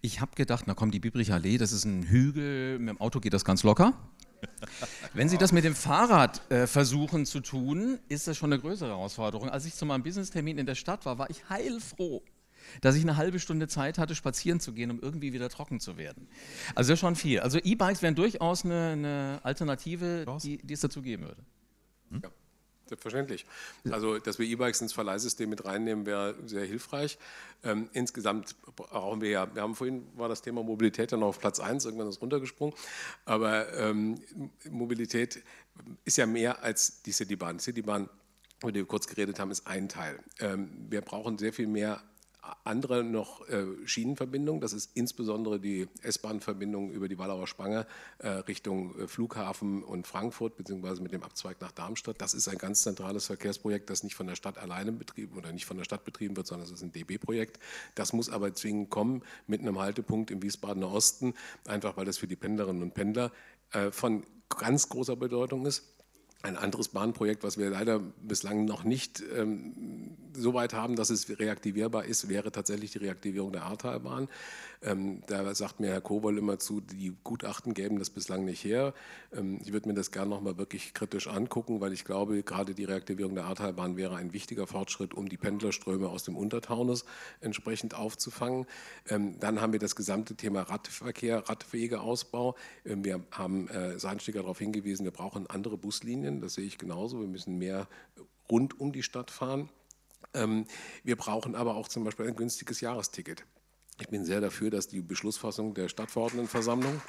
Ich habe gedacht, na komm, die Biebrich Allee, das ist ein Hügel. Mit dem Auto geht das ganz locker. Wenn Sie das mit dem Fahrrad äh, versuchen zu tun, ist das schon eine größere Herausforderung. Als ich zu meinem Business-Termin in der Stadt war, war ich heilfroh, dass ich eine halbe Stunde Zeit hatte, spazieren zu gehen, um irgendwie wieder trocken zu werden. Also das ist schon viel. Also E-Bikes wären durchaus eine, eine Alternative, die, die, es dazu geben würde. Hm? Ja. Selbstverständlich. Also, dass wir E-Bikes ins Verleihsystem mit reinnehmen, wäre sehr hilfreich. Ähm, insgesamt brauchen wir ja, wir haben vorhin war das Thema Mobilität dann auf Platz 1, irgendwann ist runtergesprungen, aber ähm, Mobilität ist ja mehr als die Citybahn. Citybahn, über die wir kurz geredet haben, ist ein Teil. Ähm, wir brauchen sehr viel mehr andere noch äh, Schienenverbindungen. Das ist insbesondere die S-Bahn-Verbindung über die Wallauer Spange äh, Richtung äh, Flughafen und Frankfurt, beziehungsweise mit dem Abzweig nach Darmstadt. Das ist ein ganz zentrales Verkehrsprojekt, das nicht von der Stadt alleine betrieben oder nicht von der Stadt betrieben wird, sondern es ist ein DB-Projekt. Das muss aber zwingend kommen mit einem Haltepunkt im Wiesbadener Osten, einfach weil das für die Pendlerinnen und Pendler äh, von ganz großer Bedeutung ist. Ein anderes Bahnprojekt, was wir leider bislang noch nicht ähm, so weit haben, dass es reaktivierbar ist, wäre tatsächlich die Reaktivierung der Ahrtalbahn. Ähm, da sagt mir Herr Kobold immer zu, die Gutachten geben das bislang nicht her. Ähm, ich würde mir das gerne nochmal wirklich kritisch angucken, weil ich glaube, gerade die Reaktivierung der Ahrtalbahn wäre ein wichtiger Fortschritt, um die Pendlerströme aus dem Untertaunus entsprechend aufzufangen. Ähm, dann haben wir das gesamte Thema Radverkehr, Radwegeausbau. Ähm, wir haben äh, Seinstiger darauf hingewiesen, wir brauchen andere Buslinien. Das sehe ich genauso. Wir müssen mehr rund um die Stadt fahren. Ähm, wir brauchen aber auch zum Beispiel ein günstiges Jahresticket. Ich bin sehr dafür, dass die Beschlussfassung der Stadtverordnetenversammlung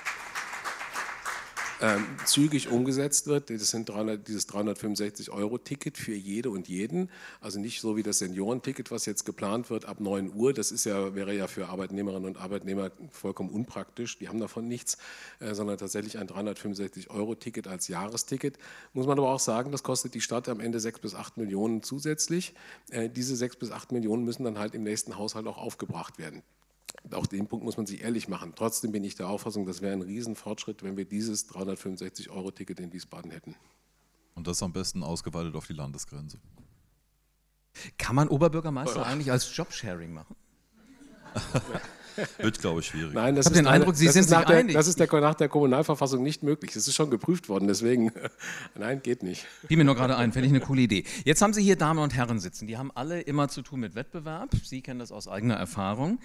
ähm, zügig umgesetzt wird. Das sind 300, dieses 365-Euro-Ticket für jede und jeden. Also nicht so wie das Seniorenticket, was jetzt geplant wird ab 9 Uhr. Das ist ja, wäre ja für Arbeitnehmerinnen und Arbeitnehmer vollkommen unpraktisch. Die haben davon nichts, äh, sondern tatsächlich ein 365-Euro-Ticket als Jahresticket. Muss man aber auch sagen, das kostet die Stadt am Ende 6 bis 8 Millionen zusätzlich. Äh, diese 6 bis 8 Millionen müssen dann halt im nächsten Haushalt auch aufgebracht werden auch den Punkt muss man sich ehrlich machen. Trotzdem bin ich der Auffassung, das wäre ein Riesenfortschritt, wenn wir dieses 365-Euro-Ticket in Wiesbaden hätten. Und das am besten ausgeweitet auf die Landesgrenze. Kann man Oberbürgermeister eigentlich als Jobsharing machen? Wird, glaube ich, schwierig. Nein, das ich habe den Eindruck, Sie sind sich der, einig. Das ist der, nach der Kommunalverfassung nicht möglich. Das ist schon geprüft worden, deswegen, nein, geht nicht. Fiel mir nur gerade ein, finde ich eine coole Idee. Jetzt haben Sie hier Damen und Herren sitzen, die haben alle immer zu tun mit Wettbewerb. Sie kennen das aus eigener Erfahrung.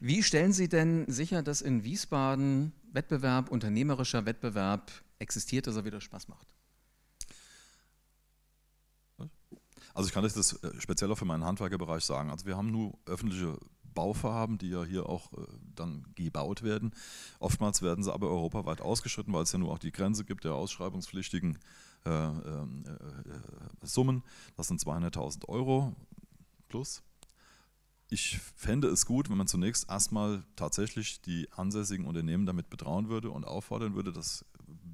Wie stellen Sie denn sicher, dass in Wiesbaden Wettbewerb, unternehmerischer Wettbewerb existiert, dass er wieder Spaß macht? Also ich kann das äh, speziell auch für meinen Handwerkerbereich sagen. Also wir haben nur öffentliche Bauvorhaben, die ja hier auch äh, dann gebaut werden. Oftmals werden sie aber europaweit ausgeschritten, weil es ja nur auch die Grenze gibt der ausschreibungspflichtigen äh, ähm, äh, Summen. Das sind 200.000 Euro plus. Ich fände es gut, wenn man zunächst erstmal tatsächlich die ansässigen Unternehmen damit betrauen würde und auffordern würde, das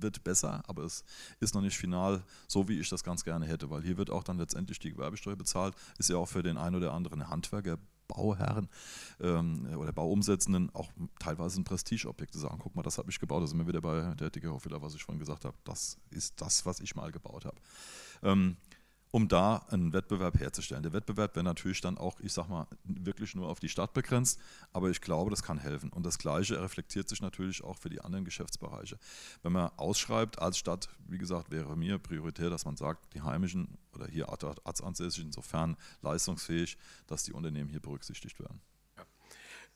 wird besser, aber es ist noch nicht final so, wie ich das ganz gerne hätte, weil hier wird auch dann letztendlich die Gewerbesteuer bezahlt, ist ja auch für den einen oder anderen Handwerker Bauherren ähm, oder Bauumsetzenden auch teilweise ein Prestigeobjekt zu sagen, guck mal, das habe ich gebaut, da sind wir wieder bei der dicke Hoffiller, was ich vorhin gesagt habe, das ist das, was ich mal gebaut habe. Ähm, um da einen Wettbewerb herzustellen. Der Wettbewerb wäre natürlich dann auch, ich sag mal, wirklich nur auf die Stadt begrenzt, aber ich glaube, das kann helfen. Und das Gleiche reflektiert sich natürlich auch für die anderen Geschäftsbereiche. Wenn man ausschreibt als Stadt, wie gesagt, wäre mir prioritär, dass man sagt, die heimischen oder hier ortsansässigen, insofern leistungsfähig, dass die Unternehmen hier berücksichtigt werden.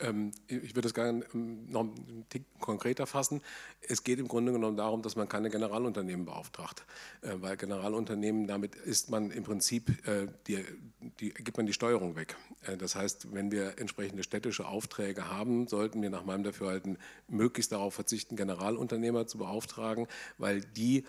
Ähm, ich würde das gerne noch einen Tick konkreter fassen. Es geht im Grunde genommen darum, dass man keine Generalunternehmen beauftragt, äh, weil Generalunternehmen, damit ist man im Prinzip, äh, die, die, gibt man die Steuerung weg. Äh, das heißt, wenn wir entsprechende städtische Aufträge haben, sollten wir nach meinem Dafürhalten möglichst darauf verzichten, Generalunternehmer zu beauftragen, weil die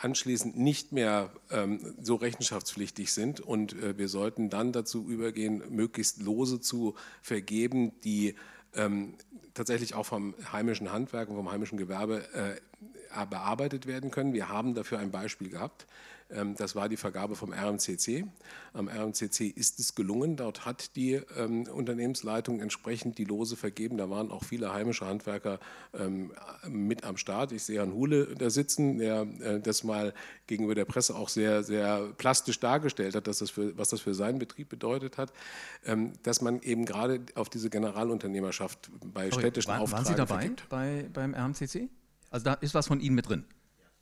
anschließend nicht mehr ähm, so rechenschaftspflichtig sind. Und äh, wir sollten dann dazu übergehen, möglichst Lose zu vergeben, die ähm, tatsächlich auch vom heimischen Handwerk und vom heimischen Gewerbe äh, bearbeitet werden können. Wir haben dafür ein Beispiel gehabt. Ähm, das war die Vergabe vom RMCC. Am RMCC ist es gelungen. Dort hat die ähm, Unternehmensleitung entsprechend die Lose vergeben. Da waren auch viele heimische Handwerker ähm, mit am Start. Ich sehe Herrn Hule da sitzen, der äh, das mal gegenüber der Presse auch sehr, sehr plastisch dargestellt hat, dass das für, was das für seinen Betrieb bedeutet hat, dass man eben gerade auf diese Generalunternehmerschaft bei Sorry, städtischen war, Auftragen Waren Sie dabei bei, beim RMCC? Also da ist was von Ihnen mit drin?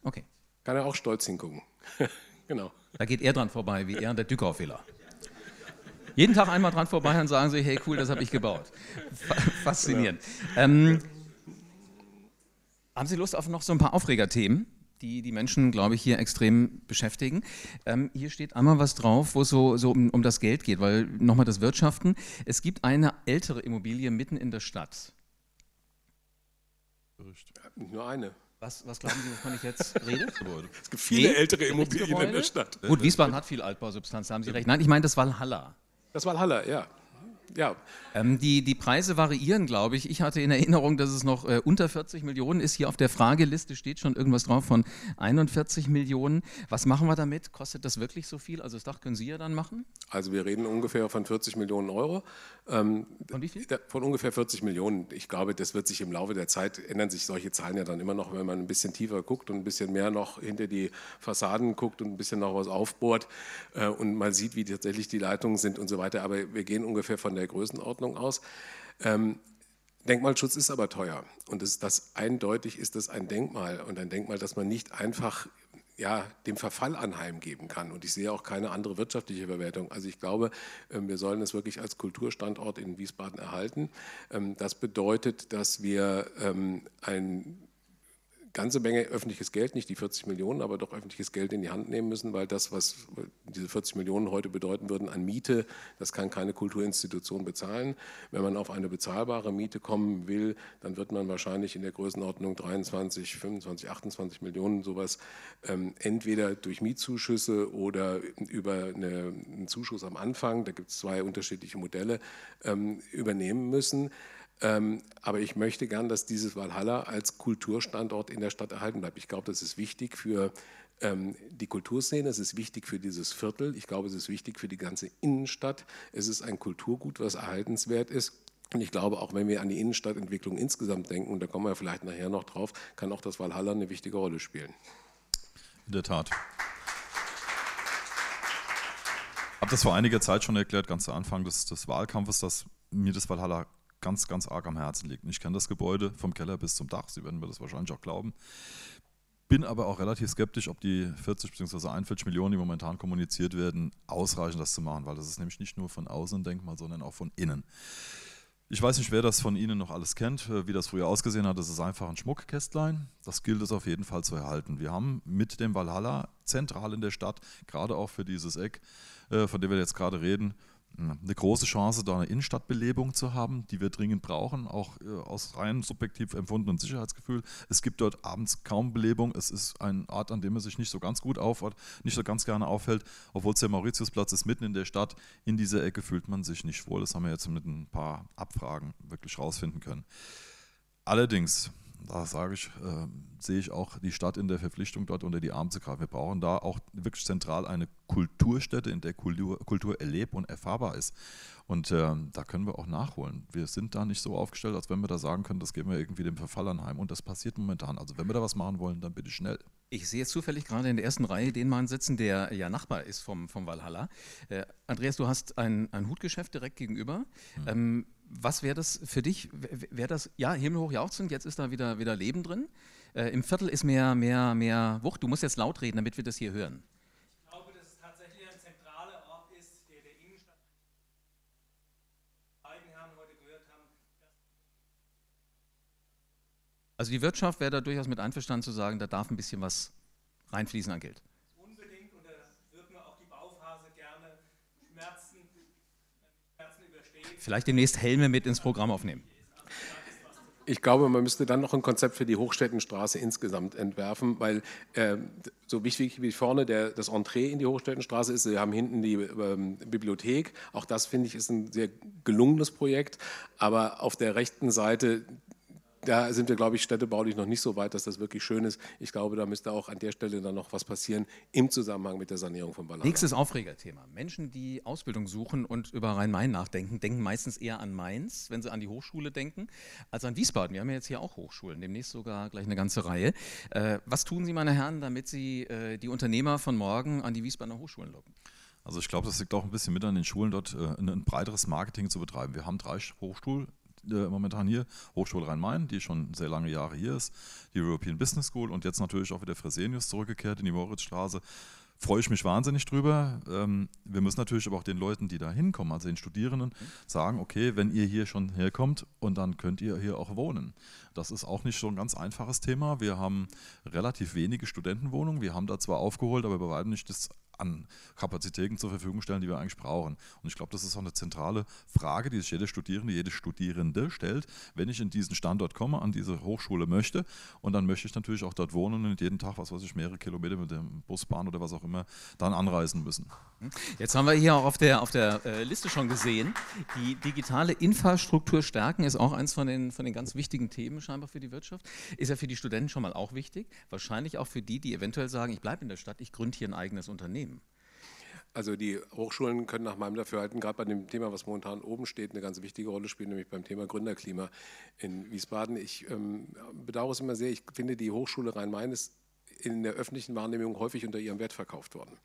Okay. Kann er auch stolz hingucken. genau. Da geht er dran vorbei, wie er und der Dückaufwähler. Jeden Tag einmal dran vorbei und sagen sie, hey cool, das habe ich gebaut. Faszinierend. Genau. Ähm, haben Sie Lust auf noch so ein paar Aufregerthemen? die die Menschen, glaube ich, hier extrem beschäftigen. Ähm, hier steht einmal was drauf, wo es so, so um, um, das Geld geht, weil nochmal das Wirtschaften. Es gibt eine ältere Immobilie mitten in der Stadt. Nur eine. Was, was glauben Sie, wovon ich jetzt rede? Es gibt viele nee, ältere Immobilien in der Stadt. Gut, Wiesbaden hat viel Altbausubstanz, da haben Sie recht. Nein, ich meine das Walhalla. Das Walhalla, ja ja. Ähm, die, die Preise variieren, glaube ich. Ich hatte in Erinnerung, dass es noch äh, unter 40 Millionen ist. Hier auf der Frageliste steht schon irgendwas drauf von 41 Millionen. Was machen wir damit? Kostet das wirklich so viel? Also das Dach können Sie ja dann machen? Also wir reden ungefähr von 40 Millionen Euro. Ähm, von? Von ungefähr 40 Millionen. Ich glaube, das wird sich im Laufe der Zeit ändern sich solche Zahlen ja dann immer noch, wenn man ein bisschen tiefer guckt und ein bisschen mehr noch hinter die Fassaden guckt und ein bisschen noch was aufbohrt äh, und man sieht, wie tatsächlich die Leitungen sind und so weiter. Aber wir gehen ungefähr von der Größenordnung aus. Ähm, Denkmalschutz ist aber teuer und das, das eindeutig ist das ein Denkmal und ein Denkmal, das man nicht einfach ja, dem Verfall anheimgeben kann. Und ich sehe auch keine andere wirtschaftliche Verwertung. Also ich glaube, ähm, wir sollen es wirklich als Kulturstandort in Wiesbaden erhalten. Ähm, das bedeutet, dass wir ähm, ein ganze Menge öffentliches Geld, nicht die 40 Millionen, aber doch öffentliches Geld in die Hand nehmen müssen, weil das, was diese 40 Millionen heute bedeuten würden an Miete, das kann keine Kulturinstitution bezahlen. Wenn man auf eine bezahlbare Miete kommen will, dann wird man wahrscheinlich in der Größenordnung 23, 25, 28 Millionen sowas ähm, entweder durch Mietzuschüsse oder über eine, einen Zuschuss am Anfang, da gibt es zwei unterschiedliche Modelle, ähm, übernehmen müssen. Ähm, aber ich möchte gern, dass dieses Walhalla als Kulturstandort in der Stadt erhalten bleibt. Ich glaube, das ist wichtig für ähm, die Kulturszene, es ist wichtig für dieses Viertel, ich glaube, es ist wichtig für die ganze Innenstadt. Es ist ein Kulturgut, was erhaltenswert ist. Und ich glaube, auch wenn wir an die Innenstadtentwicklung insgesamt denken, und da kommen wir vielleicht nachher noch drauf, kann auch das Walhalla eine wichtige Rolle spielen. In der Tat. Ich habe das vor einiger Zeit schon erklärt, ganz zu Anfang des, des Wahlkampfes, dass mir das Walhalla ganz, ganz arg am Herzen liegt. ich kenne das Gebäude vom Keller bis zum Dach, Sie werden mir das wahrscheinlich auch glauben. Bin aber auch relativ skeptisch, ob die 40 bzw. 41 Millionen, die momentan kommuniziert werden, ausreichen, das zu machen, weil das ist nämlich nicht nur von außen ein Denkmal, sondern auch von innen. Ich weiß nicht, wer das von Ihnen noch alles kennt, äh, wie das früher ausgesehen hat. Das ist einfach ein Schmuckkästlein. Das gilt es auf jeden Fall zu erhalten. Wir haben mit dem Valhalla zentral in der Stadt, gerade auch für dieses Eck, äh, von dem wir jetzt gerade reden, eine große Chance, da eine Innenstadtbelebung zu haben, die wir dringend brauchen, auch äh, aus rein subjektiv empfundenen Sicherheitsgefühl. Es gibt dort abends kaum Belebung. Es ist ein Ort, an dem man sich nicht so ganz gut aufhält, nicht so ganz gerne aufhält, obwohl es der Mauritiusplatz ist, mitten in der Stadt. In dieser Ecke fühlt man sich nicht wohl. Das haben wir jetzt mit ein paar Abfragen wirklich rausfinden können. Allerdings da sage ich, äh, sehe ich auch die Stadt in der Verpflichtung, dort unter die Arme zu greifen. Wir brauchen da auch wirklich zentral eine Kulturstätte, in der Kultur, Kultur erlebbar und erfahrbar ist. Und äh, da können wir auch nachholen. Wir sind da nicht so aufgestellt, als wenn wir da sagen können, das geben wir irgendwie dem Verfall anheim. Und das passiert momentan. Also wenn wir da was machen wollen, dann bitte schnell. Ich sehe jetzt zufällig gerade in der ersten Reihe den Mann sitzen, der ja Nachbar ist vom, vom Valhalla. Äh, Andreas, du hast ein, ein Hutgeschäft direkt gegenüber. Hm. Ähm, was wäre das für dich? Wäre das, ja, himmelhoch jauchzend, jetzt ist da wieder, wieder Leben drin. Äh, Im Viertel ist mehr, mehr, mehr Wucht. Du musst jetzt laut reden, damit wir das hier hören. Ich glaube, dass es tatsächlich ein zentraler Ort ist, der der Innenstadt. Beiden Herren heute gehört haben. Also die Wirtschaft wäre da durchaus mit einverstanden zu sagen, da darf ein bisschen was reinfließen an Geld. Vielleicht demnächst Helme mit ins Programm aufnehmen. Ich glaube, man müsste dann noch ein Konzept für die Hochstädtenstraße insgesamt entwerfen, weil äh, so wichtig wie vorne der, das Entree in die Hochstädtenstraße ist, wir haben hinten die ähm, Bibliothek. Auch das finde ich ist ein sehr gelungenes Projekt. Aber auf der rechten Seite da sind wir, glaube ich, städtebaulich noch nicht so weit, dass das wirklich schön ist. Ich glaube, da müsste auch an der Stelle dann noch was passieren im Zusammenhang mit der Sanierung von Ballern. Nächstes Aufregerthema. Menschen, die Ausbildung suchen und über Rhein-Main nachdenken, denken meistens eher an Mainz, wenn sie an die Hochschule denken, als an Wiesbaden. Wir haben ja jetzt hier auch Hochschulen, demnächst sogar gleich eine ganze Reihe. Äh, was tun Sie, meine Herren, damit Sie äh, die Unternehmer von morgen an die Wiesbadener Hochschulen locken? Also ich glaube, das liegt auch ein bisschen mit an den Schulen dort, äh, ein, ein breiteres Marketing zu betreiben. Wir haben drei Hochschulen äh, momentan hier, Hochschule Rhein-Main, die schon sehr lange Jahre hier ist, die European Business School und jetzt natürlich auch wieder Fresenius zurückgekehrt in die Moritzstraße. Freue ich mich wahnsinnig drüber. Ähm, wir müssen natürlich aber auch den Leuten, die da hinkommen, also den Studierenden, sagen, okay, wenn ihr hier schon herkommt und dann könnt ihr hier auch wohnen. Das ist auch nicht so ein ganz einfaches Thema. Wir haben relativ wenige Studentenwohnungen. Wir haben da zwar aufgeholt, aber bei weitem nicht das an Kapazitäten zur Verfügung stellen, die wir eigentlich brauchen. Und ich glaube, das ist auch eine zentrale Frage, die sich jede Studierende, jede Studierende stellt, wenn ich in diesen Standort komme, an diese Hochschule möchte. Und dann möchte ich natürlich auch dort wohnen und jeden Tag, was weiß ich, mehrere Kilometer mit dem Bus, Bahn oder was auch immer, dann anreisen müssen. Jetzt haben wir hier auch auf der, auf der äh, Liste schon gesehen, die digitale Infrastruktur stärken ist auch eins von den, von den ganz wichtigen Themen scheinbar für die Wirtschaft. Ist ja für die Studenten schon mal auch wichtig. Wahrscheinlich auch für die, die eventuell sagen, ich bleibe in der Stadt, ich gründe hier ein eigenes Unternehmen. Also die Hochschulen können nach meinem Dafürhalten gerade bei dem Thema, was momentan oben steht, eine ganz wichtige Rolle spielen, nämlich beim Thema Gründerklima in Wiesbaden. Ich ähm, bedauere es immer sehr, ich finde, die Hochschule Rhein-Main ist in der öffentlichen Wahrnehmung häufig unter ihrem Wert verkauft worden.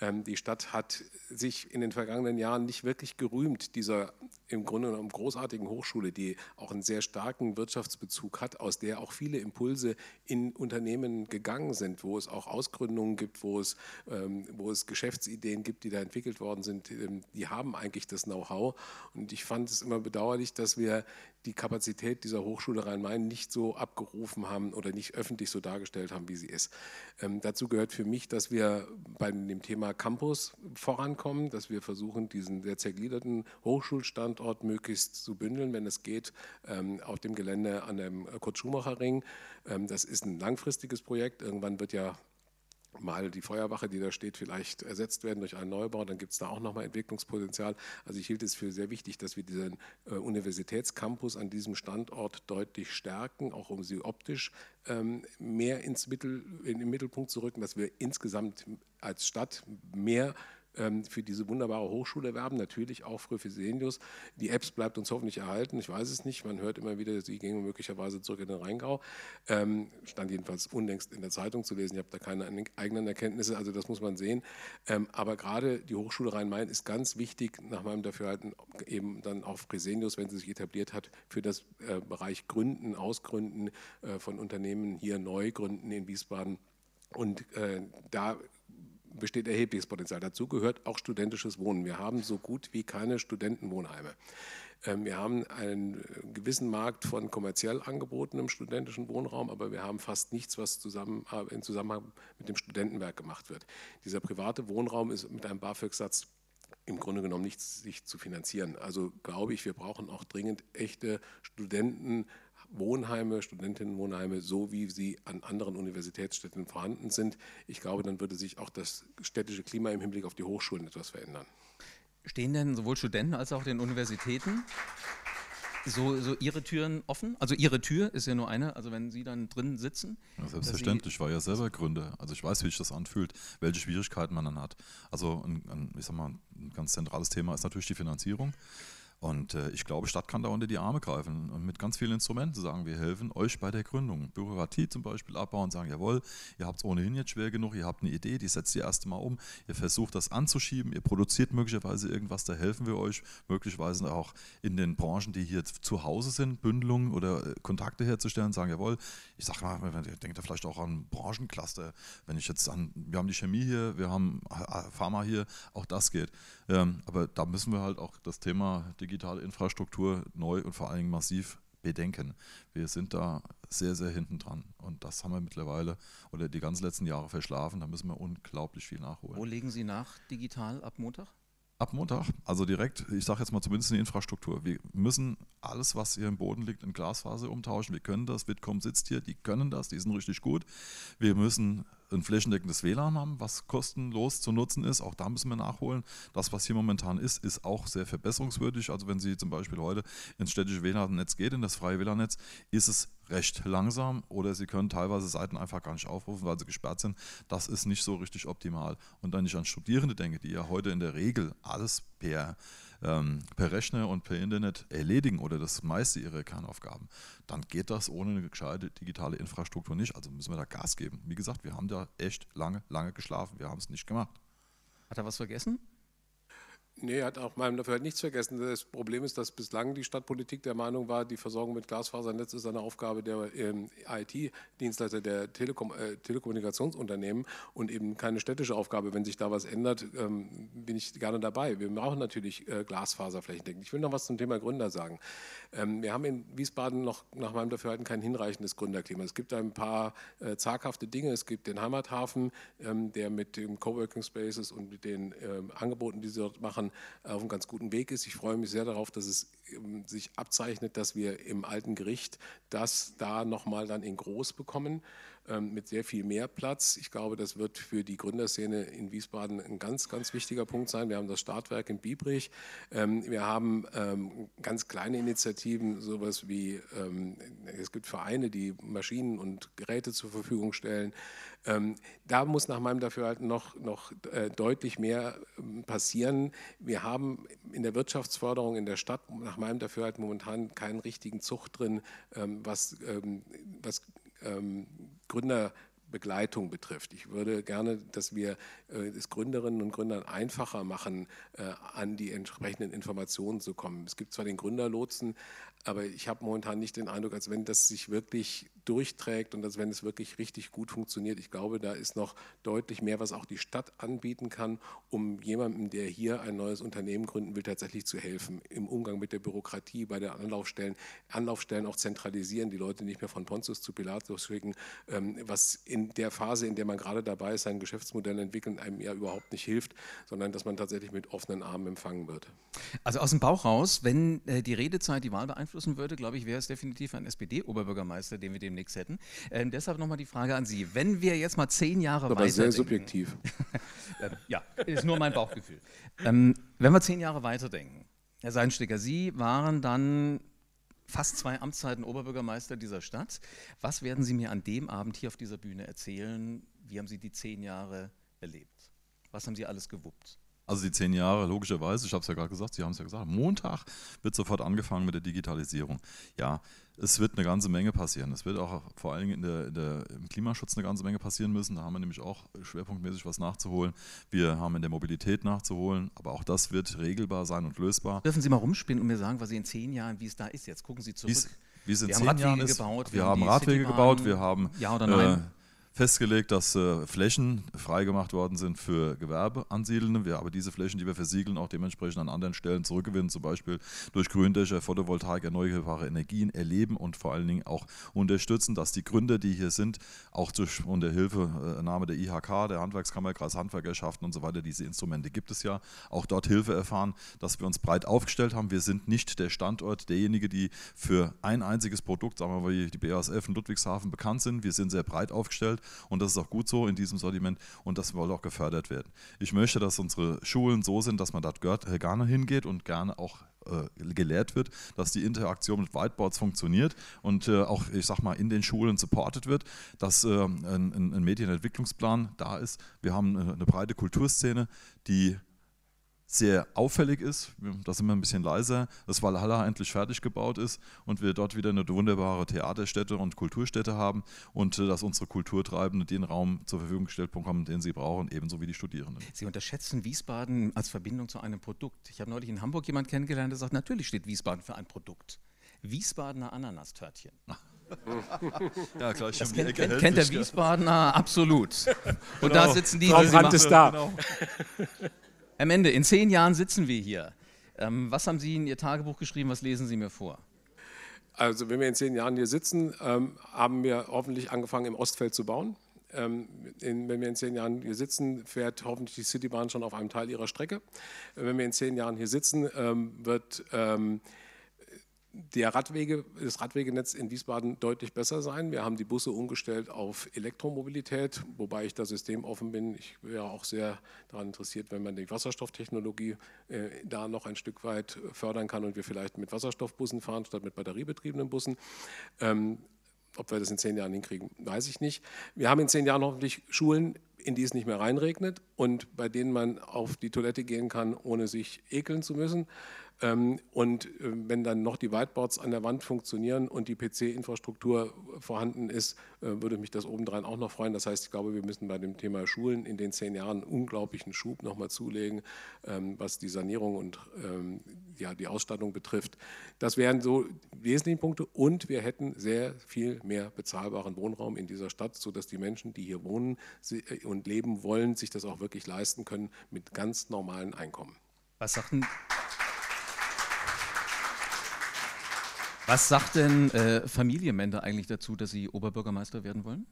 Ähm, die Stadt hat sich in den vergangenen Jahren nicht wirklich gerühmt, dieser im Grunde genommen großartigen Hochschule, die auch einen sehr starken Wirtschaftsbezug hat, aus der auch viele Impulse in Unternehmen gegangen sind, wo es auch Ausgründungen gibt, wo es, ähm, wo es Geschäftsideen gibt, die da entwickelt worden sind. Ähm, die haben eigentlich das Know-how. Und ich fand es immer bedauerlich, dass wir die Kapazität dieser Hochschule Rhein-Main nicht so abgerufen haben oder nicht öffentlich so dargestellt haben, wie sie ist. Ähm, dazu gehört für mich, dass wir bei dem Thema Campus vorankommen, dass wir versuchen, diesen sehr zergliederten Hochschulstandort möglichst zu bündeln, wenn es geht, ähm, auf dem Gelände an dem Kurt-Schumacher-Ring. Ähm, das ist ein langfristiges Projekt. Irgendwann wird ja mal die Feuerwache, die da steht, vielleicht ersetzt werden durch einen Neubau, dann gibt es da auch nochmal Entwicklungspotenzial. Also ich hielt es für sehr wichtig, dass wir diesen äh, Universitätscampus an diesem Standort deutlich stärken, auch um sie optisch ähm, mehr ins Mittel, in den Mittelpunkt zu rücken, dass wir insgesamt als Stadt mehr für diese wunderbare Hochschule werben, natürlich auch für Fresenius. Die Apps bleibt uns hoffentlich erhalten, ich weiß es nicht, man hört immer wieder, sie gingen möglicherweise zurück in den Rheingau. Ähm, stand jedenfalls unlängst in der Zeitung zu lesen, ich habe da keine eigenen Erkenntnisse, also das muss man sehen. Ähm, aber gerade die Hochschule Rhein-Main ist ganz wichtig, nach meinem Dafürhalten, eben dann auch Fresenius, wenn sie sich etabliert hat, für das äh, Bereich Gründen, Ausgründen äh, von Unternehmen hier neu gründen in Wiesbaden. Und äh, da besteht erhebliches Potenzial. Dazu gehört auch studentisches Wohnen. Wir haben so gut wie keine Studentenwohnheime. Ähm, wir haben einen gewissen Markt von kommerziell angebotenem studentischen Wohnraum, aber wir haben fast nichts, was zusammen, äh, in Zusammenhang mit dem Studentenwerk gemacht wird. Dieser private Wohnraum ist mit einem BAföG-Satz im Grunde genommen nicht sich zu finanzieren. Also glaube ich, wir brauchen auch dringend echte Studentenwohnheime, Studentinnenwohnheime, so wie sie an anderen Universitätsstädten vorhanden sind. Ich glaube, dann würde sich auch das städtische Klima im Hinblick auf die Hochschulen etwas verändern. Stehen denn sowohl Studenten als auch den Universitäten so, so Ihre Türen offen? Also Ihre Tür ist ja nur eine, also wenn Sie dann drin sitzen? Ja, selbstverständlich, ich war ja selber Gründer. Also ich weiß, wie sich das anfühlt, welche Schwierigkeiten man dann hat. Also ein, ein, ich sag mal, ein ganz zentrales Thema ist natürlich die Finanzierung. Und äh, ich glaube, Stadt kann da unter die Arme greifen und mit ganz vielen Instrumenten sagen, wir helfen euch bei der Gründung. Bürokratie zum Beispiel abbauen, sagen, jawohl, ihr habt es ohnehin jetzt schwer genug, ihr habt eine Idee, die setzt ihr erst mal um, ihr versucht das anzuschieben, ihr produziert möglicherweise irgendwas, da helfen wir euch, möglicherweise auch in den Branchen, die hier zu Hause sind, Bündelungen oder äh, Kontakte herzustellen, sagen, jawohl, ich sage mal, ihr denkt da vielleicht auch an Branchencluster, wenn ich jetzt an, wir haben die Chemie hier, wir haben äh, Pharma hier, auch das geht. Ähm, aber da müssen wir halt auch das Thema digitale Infrastruktur neu und vor allen Dingen massiv bedenken. Wir sind da sehr, sehr hinten dran. Und das haben wir mittlerweile oder die ganzen letzten Jahre verschlafen. Da müssen wir unglaublich viel nachholen. Wo legen Sie nach digital ab Montag? Ab Montag, also direkt, ich sage jetzt mal zumindest in die Infrastruktur. Wir müssen alles, was hier im Boden liegt, in Glasfaser umtauschen. Wir können das. Bitkom sitzt hier, die können das, die sind richtig gut. Wir müssen ein flächendeckendes WLAN haben, was kostenlos zu nutzen ist. Auch da müssen wir nachholen. Das, was hier momentan ist, ist auch sehr verbesserungswürdig. Also wenn Sie zum Beispiel heute ins städtische WLAN-Netz gehen, in das freie WLAN-Netz, ist es recht langsam oder Sie können teilweise Seiten einfach gar nicht aufrufen, weil sie gesperrt sind. Das ist nicht so richtig optimal. Und wenn ich an Studierende denke, die ja heute in der Regel alles per ähm, per Rechner und per Internet erledigen oder das meiste ihrer Kernaufgaben, dann geht das ohne eine gescheite digitale Infrastruktur nicht. Also müssen wir da Gas geben. Wie gesagt, wir haben da echt lange, lange geschlafen. Wir haben es nicht gemacht. Hat er was vergessen? Nee, hat auch meinem dafür halt nichts vergessen. Das Problem ist, dass bislang die Stadtpolitik der Meinung war, die Versorgung mit Glasfasernetz ist eine Aufgabe der ähm, IT-Dienstleister, der Telekom äh, Telekommunikationsunternehmen und eben keine städtische Aufgabe. Wenn sich da was ändert, ähm, bin ich gerne dabei. Wir brauchen natürlich äh, Glasfaser flächendeckend. Ich will noch was zum Thema Gründer sagen. Ähm, wir haben in Wiesbaden noch nach meinem Dafürhalten kein hinreichendes Gründerklima. Es gibt ein paar äh, zaghafte Dinge. Es gibt den Heimathafen, ähm, der mit den Coworking Spaces und mit den ähm, Angeboten, die sie dort machen, auf einem ganz guten Weg ist. Ich freue mich sehr darauf, dass es ähm, sich abzeichnet, dass wir im alten Gericht das da nochmal dann in groß bekommen. Ähm, mit sehr viel mehr Platz. Ich glaube, das wird für die Gründerszene in Wiesbaden ein ganz, ganz wichtiger Punkt sein. Wir haben das Startwerk in Biebrich. Ähm, wir haben ähm, ganz kleine Initiativen, sowas wie, es gibt Vereine, die Maschinen und Geräte zur Verfügung stellen. Da muss nach meinem Dafürhalten noch, noch äh, deutlich mehr passieren. Wir haben in der Wirtschaftsförderung in der Stadt nach meinem Dafürhalten momentan keinen richtigen Zucht drin, was, was Gründerbegleitung betrifft. Ich würde gerne, dass wir äh, es Gründerinnen und Gründern einfacher machen, äh, an die entsprechenden Informationen zu kommen. Es gibt zwar den Gründerlotsen, aber ich habe momentan nicht den Eindruck, als wenn das sich wirklich durchträgt und als wenn es wirklich richtig gut funktioniert. Ich glaube, da ist noch deutlich mehr, was auch die Stadt anbieten kann, um jemandem, der hier ein neues Unternehmen gründen will, tatsächlich zu helfen. Im Umgang mit der Bürokratie, bei den Anlaufstellen, Anlaufstellen auch zentralisieren, die Leute nicht mehr von Pontius zu Pilatus schicken, ähm, was in der Phase, in der man gerade dabei ist, sein Geschäftsmodell entwickeln, einem ja überhaupt nicht hilft, sondern dass man tatsächlich mit offenen Armen empfangen wird. Also aus dem Bauch raus, wenn äh, die Redezeit die Wahl beeinflussen würde, glaube ich, wäre es definitiv ein SPD-Oberbürgermeister, den wir dem demnächst hätten. Äh, deshalb nochmal die Frage an Sie. Wenn wir jetzt mal zehn Jahre Aber weiter. sehr subjektiv. äh, ja, ist nur mein Bauchgefühl. Ähm, wenn wir zehn Jahre weiterdenken, Herr Seinstecker, Sie waren dann fast zwei Amtszeiten Oberbürgermeister dieser Stadt. Was werden Sie mir an dem Abend hier auf dieser Bühne erzählen? Wie haben Sie die zehn Jahre erlebt? Was haben Sie alles gewuppt? Also die zehn Jahre, logischerweise, ich habe es ja gerade gesagt, Sie haben es ja gesagt, Montag wird sofort angefangen mit der Digitalisierung. Ja, es wird eine ganze Menge passieren. Es wird auch vor allen Dingen in der, in der, im Klimaschutz eine ganze Menge passieren müssen. Da haben wir nämlich auch schwerpunktmäßig was nachzuholen. Wir haben in der Mobilität nachzuholen, aber auch das wird regelbar sein und lösbar. Dürfen Sie mal rumspielen und mir sagen, was Sie in zehn Jahren, wie es da ist? Jetzt gucken Sie zurück. Wie's, wie es in wir zehn haben Jahren Radwege ist. gebaut. Wir, wir haben Radwege gebaut, wir haben ja oder nein? Äh, festgelegt, dass äh, Flächen freigemacht worden sind für Gewerbeansiedelnde. Wir aber diese Flächen, die wir versiegeln, auch dementsprechend an anderen Stellen zurückgewinnen, zum Beispiel durch Gründächer, Photovoltaik, erneuerbare Energien erleben und vor allen Dingen auch unterstützen, dass die Gründer, die hier sind, auch durch unter Hilfenahme der IHK, der Handwerkskammer, Kreishandwerkerschaften und so weiter, diese Instrumente gibt es ja, auch dort Hilfe erfahren, dass wir uns breit aufgestellt haben. Wir sind nicht der Standort, derjenige, die für ein einziges Produkt, sagen wir mal, die BASF in Ludwigshafen bekannt sind. Wir sind sehr breit aufgestellt und das ist auch gut so in diesem Sortiment und das soll auch gefördert werden. Ich möchte, dass unsere Schulen so sind, dass man dort äh, gerne hingeht und gerne auch äh, gelehrt wird, dass die Interaktion mit Whiteboards funktioniert und äh, auch, ich sag mal, in den Schulen supported wird, dass ein, Medienentwicklungsplan da ist. Wir haben eine breite Kulturszene, die sehr auffällig ist. Da sind wir ein bisschen leiser, dass Valhalla endlich fertig gebaut ist und wir dort wieder eine wunderbare Theaterstätte und Kulturstätte haben und äh, dass unsere Kulturtreibenden den Raum zur Verfügung gestellt bekommen, den sie brauchen, ebenso wie die Studierenden. Sie unterschätzen Wiesbaden als Verbindung zu einem Produkt. Ich habe neulich in Hamburg jemanden kennengelernt, der sagt, natürlich steht Wiesbaden für ein Produkt. Wiesbadener Ananastörtchen. ja, klar, das kennt, kennt, kennt der Wiesbadener absolut. Und genau. da sitzen die, Brandt ist da. Genau. Am Ende, in zehn Jahren sitzen wir hier. Ähm, was haben Sie in Ihr Tagebuch geschrieben? Was lesen Sie mir vor? Also, wenn wir in zehn Jahren hier sitzen, ähm, haben wir hoffentlich angefangen, im Ostfeld zu bauen. Ähm, in, wenn wir in zehn Jahren hier sitzen, fährt hoffentlich die Citybahn schon auf einem Teil ihrer Strecke. Wenn wir in zehn Jahren hier sitzen, ähm, wird ähm, der Radwege, das Radwegenetz in Wiesbaden deutlich besser sein. Wir haben die Busse umgestellt auf Elektromobilität, wobei ich da systemoffen bin. Ich wäre auch sehr daran interessiert, wenn man die Wasserstofftechnologie äh, da noch ein Stück weit fördern kann und wir vielleicht mit Wasserstoffbussen fahren statt mit batteriebetriebenen Bussen. Ähm, ob wir das in zehn Jahren hinkriegen, weiß ich nicht. Wir haben in zehn Jahren hoffentlich Schulen, in die es nicht mehr reinregnet und bei denen man auf die Toilette gehen kann, ohne sich ekeln zu müssen. Ähm, und äh, wenn dann noch die Whiteboards an der Wand funktionieren und die PC-Infrastruktur vorhanden ist, äh, würde mich das obendrein auch noch freuen. Das heißt, ich glaube, wir müssen bei dem Thema Schulen in den zehn Jahren unglaublichen Schub nochmal zulegen, ähm, was die Sanierung und ähm, ja, die Ausstattung betrifft. Das wären so wesentliche Punkte. Und wir hätten sehr viel mehr bezahlbaren Wohnraum in dieser Stadt, sodass die Menschen, die hier wohnen äh, und leben wollen, sich das auch wirklich leisten können mit ganz normalen Einkommen. Was sagt denn Was sagt denn äh, Familienmende eigentlich dazu, dass Sie Oberbürgermeister werden wollen?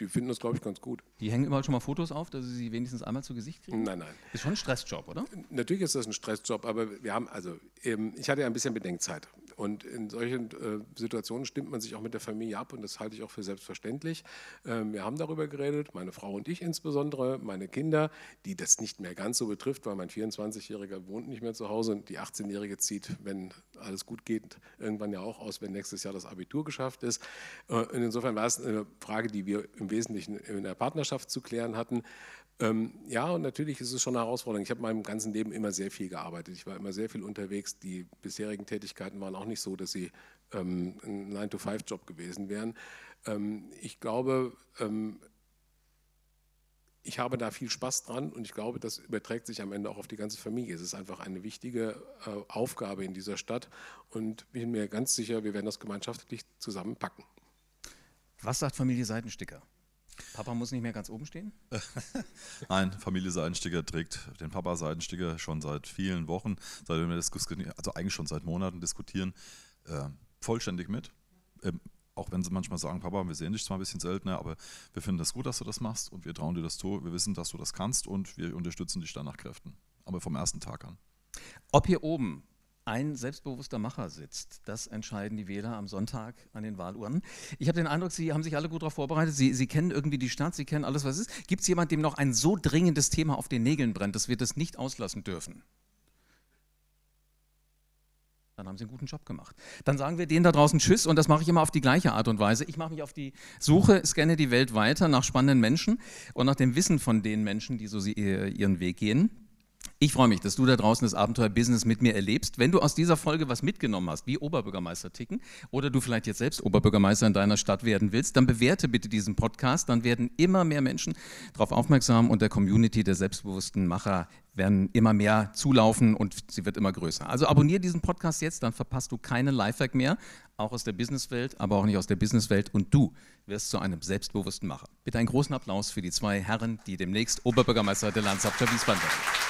Die finden das, glaube ich, ganz gut. Die hängen immer schon mal Fotos auf, dass Sie sie wenigstens einmal zu Gesicht kriegen? Nein, nein. Ist schon ein Stressjob, oder? Natürlich ist das ein Stressjob, aber wir haben, also ähm, ich hatte ja ein bisschen Bedenkzeit. Und in solchen äh, Situationen stimmt man sich auch mit der Familie ab und das halte ich auch für selbstverständlich. Ähm, wir haben darüber geredet, meine Frau und ich insbesondere, meine Kinder, die das nicht mehr ganz so betrifft, weil mein 24-Jähriger wohnt nicht mehr zu Hause und die 18-Jährige zieht, wenn alles gut geht, irgendwann ja auch aus, wenn nächstes Jahr das Abitur geschafft ist. Äh, und insofern war es eine Frage, die wir im Wesentlichen in der Partnerschaft zu klären hatten. Ähm, ja, und natürlich ist es schon eine Herausforderung. Ich habe in meinem ganzen Leben immer sehr viel gearbeitet. Ich war immer sehr viel unterwegs. Die bisherigen Tätigkeiten waren auch nicht so, dass sie ähm, ein 9-to-5-Job gewesen wären. Ähm, ich glaube, ich habe da viel Spaß dran und ich glaube, das überträgt sich am Ende auch auf die ganze Familie. Es ist einfach eine wichtige äh, Aufgabe in dieser Stadt und ich bin mir ganz sicher, wir werden das gemeinschaftlich zusammenpacken. Was sagt Familie Seitensticker? Papa muss nicht mehr ganz oben stehen? Nein, Familie Seidensticker trägt den Papa Seidensticker schon seit vielen Wochen, seitdem wir diskutieren, also eigentlich schon seit Monaten diskutieren, äh, vollständig mit. Ähm, auch wenn sie manchmal sagen, Papa, wir sehen dich zwar ein bisschen seltener, aber wir finden das gut, dass du das machst und wir trauen dir das zu. Wir wissen, dass du das kannst und wir unterstützen dich dann nach Kräften. Aber vom ersten Tag an. Ob hier oben ein selbstbewusster Macher sitzt. Das entscheiden die Wähler am Sonntag an den Wahlurnen. Ich habe den Eindruck, Sie haben sich alle gut darauf vorbereitet. Sie, Sie kennen irgendwie die Stadt, Sie kennen alles, was ist. Gibt es jemanden, dem noch ein so dringendes Thema auf den Nägeln brennt, dass wir das nicht auslassen dürfen? Dann haben Sie einen guten Job gemacht. Dann sagen wir denen da draußen Tschüss und das mache ich immer auf die gleiche Art und Weise. Ich mache mich auf die Suche, scanne die Welt weiter nach spannenden Menschen und nach dem Wissen von den Menschen, die so ihren Weg gehen. Ich freue mich, dass du da draußen das Abenteuer Business mit mir erlebst. Wenn du aus dieser Folge was mitgenommen hast, wie Oberbürgermeister ticken, oder du vielleicht jetzt selbst Oberbürgermeister in deiner Stadt werden willst, dann bewerte bitte diesen Podcast. Dann werden immer mehr Menschen darauf aufmerksam und der Community der selbstbewussten Macher werden immer mehr zulaufen und sie wird immer größer. Also abonniere diesen Podcast jetzt, dann verpasst du keinen Lifehack mehr, auch aus der Businesswelt, aber auch nicht aus der Businesswelt und du wirst zu einem selbstbewussten Macher. Bitte einen großen Applaus für die zwei Herren, die demnächst Oberbürgermeister der Landeshauptstadt Wiesbaden werden.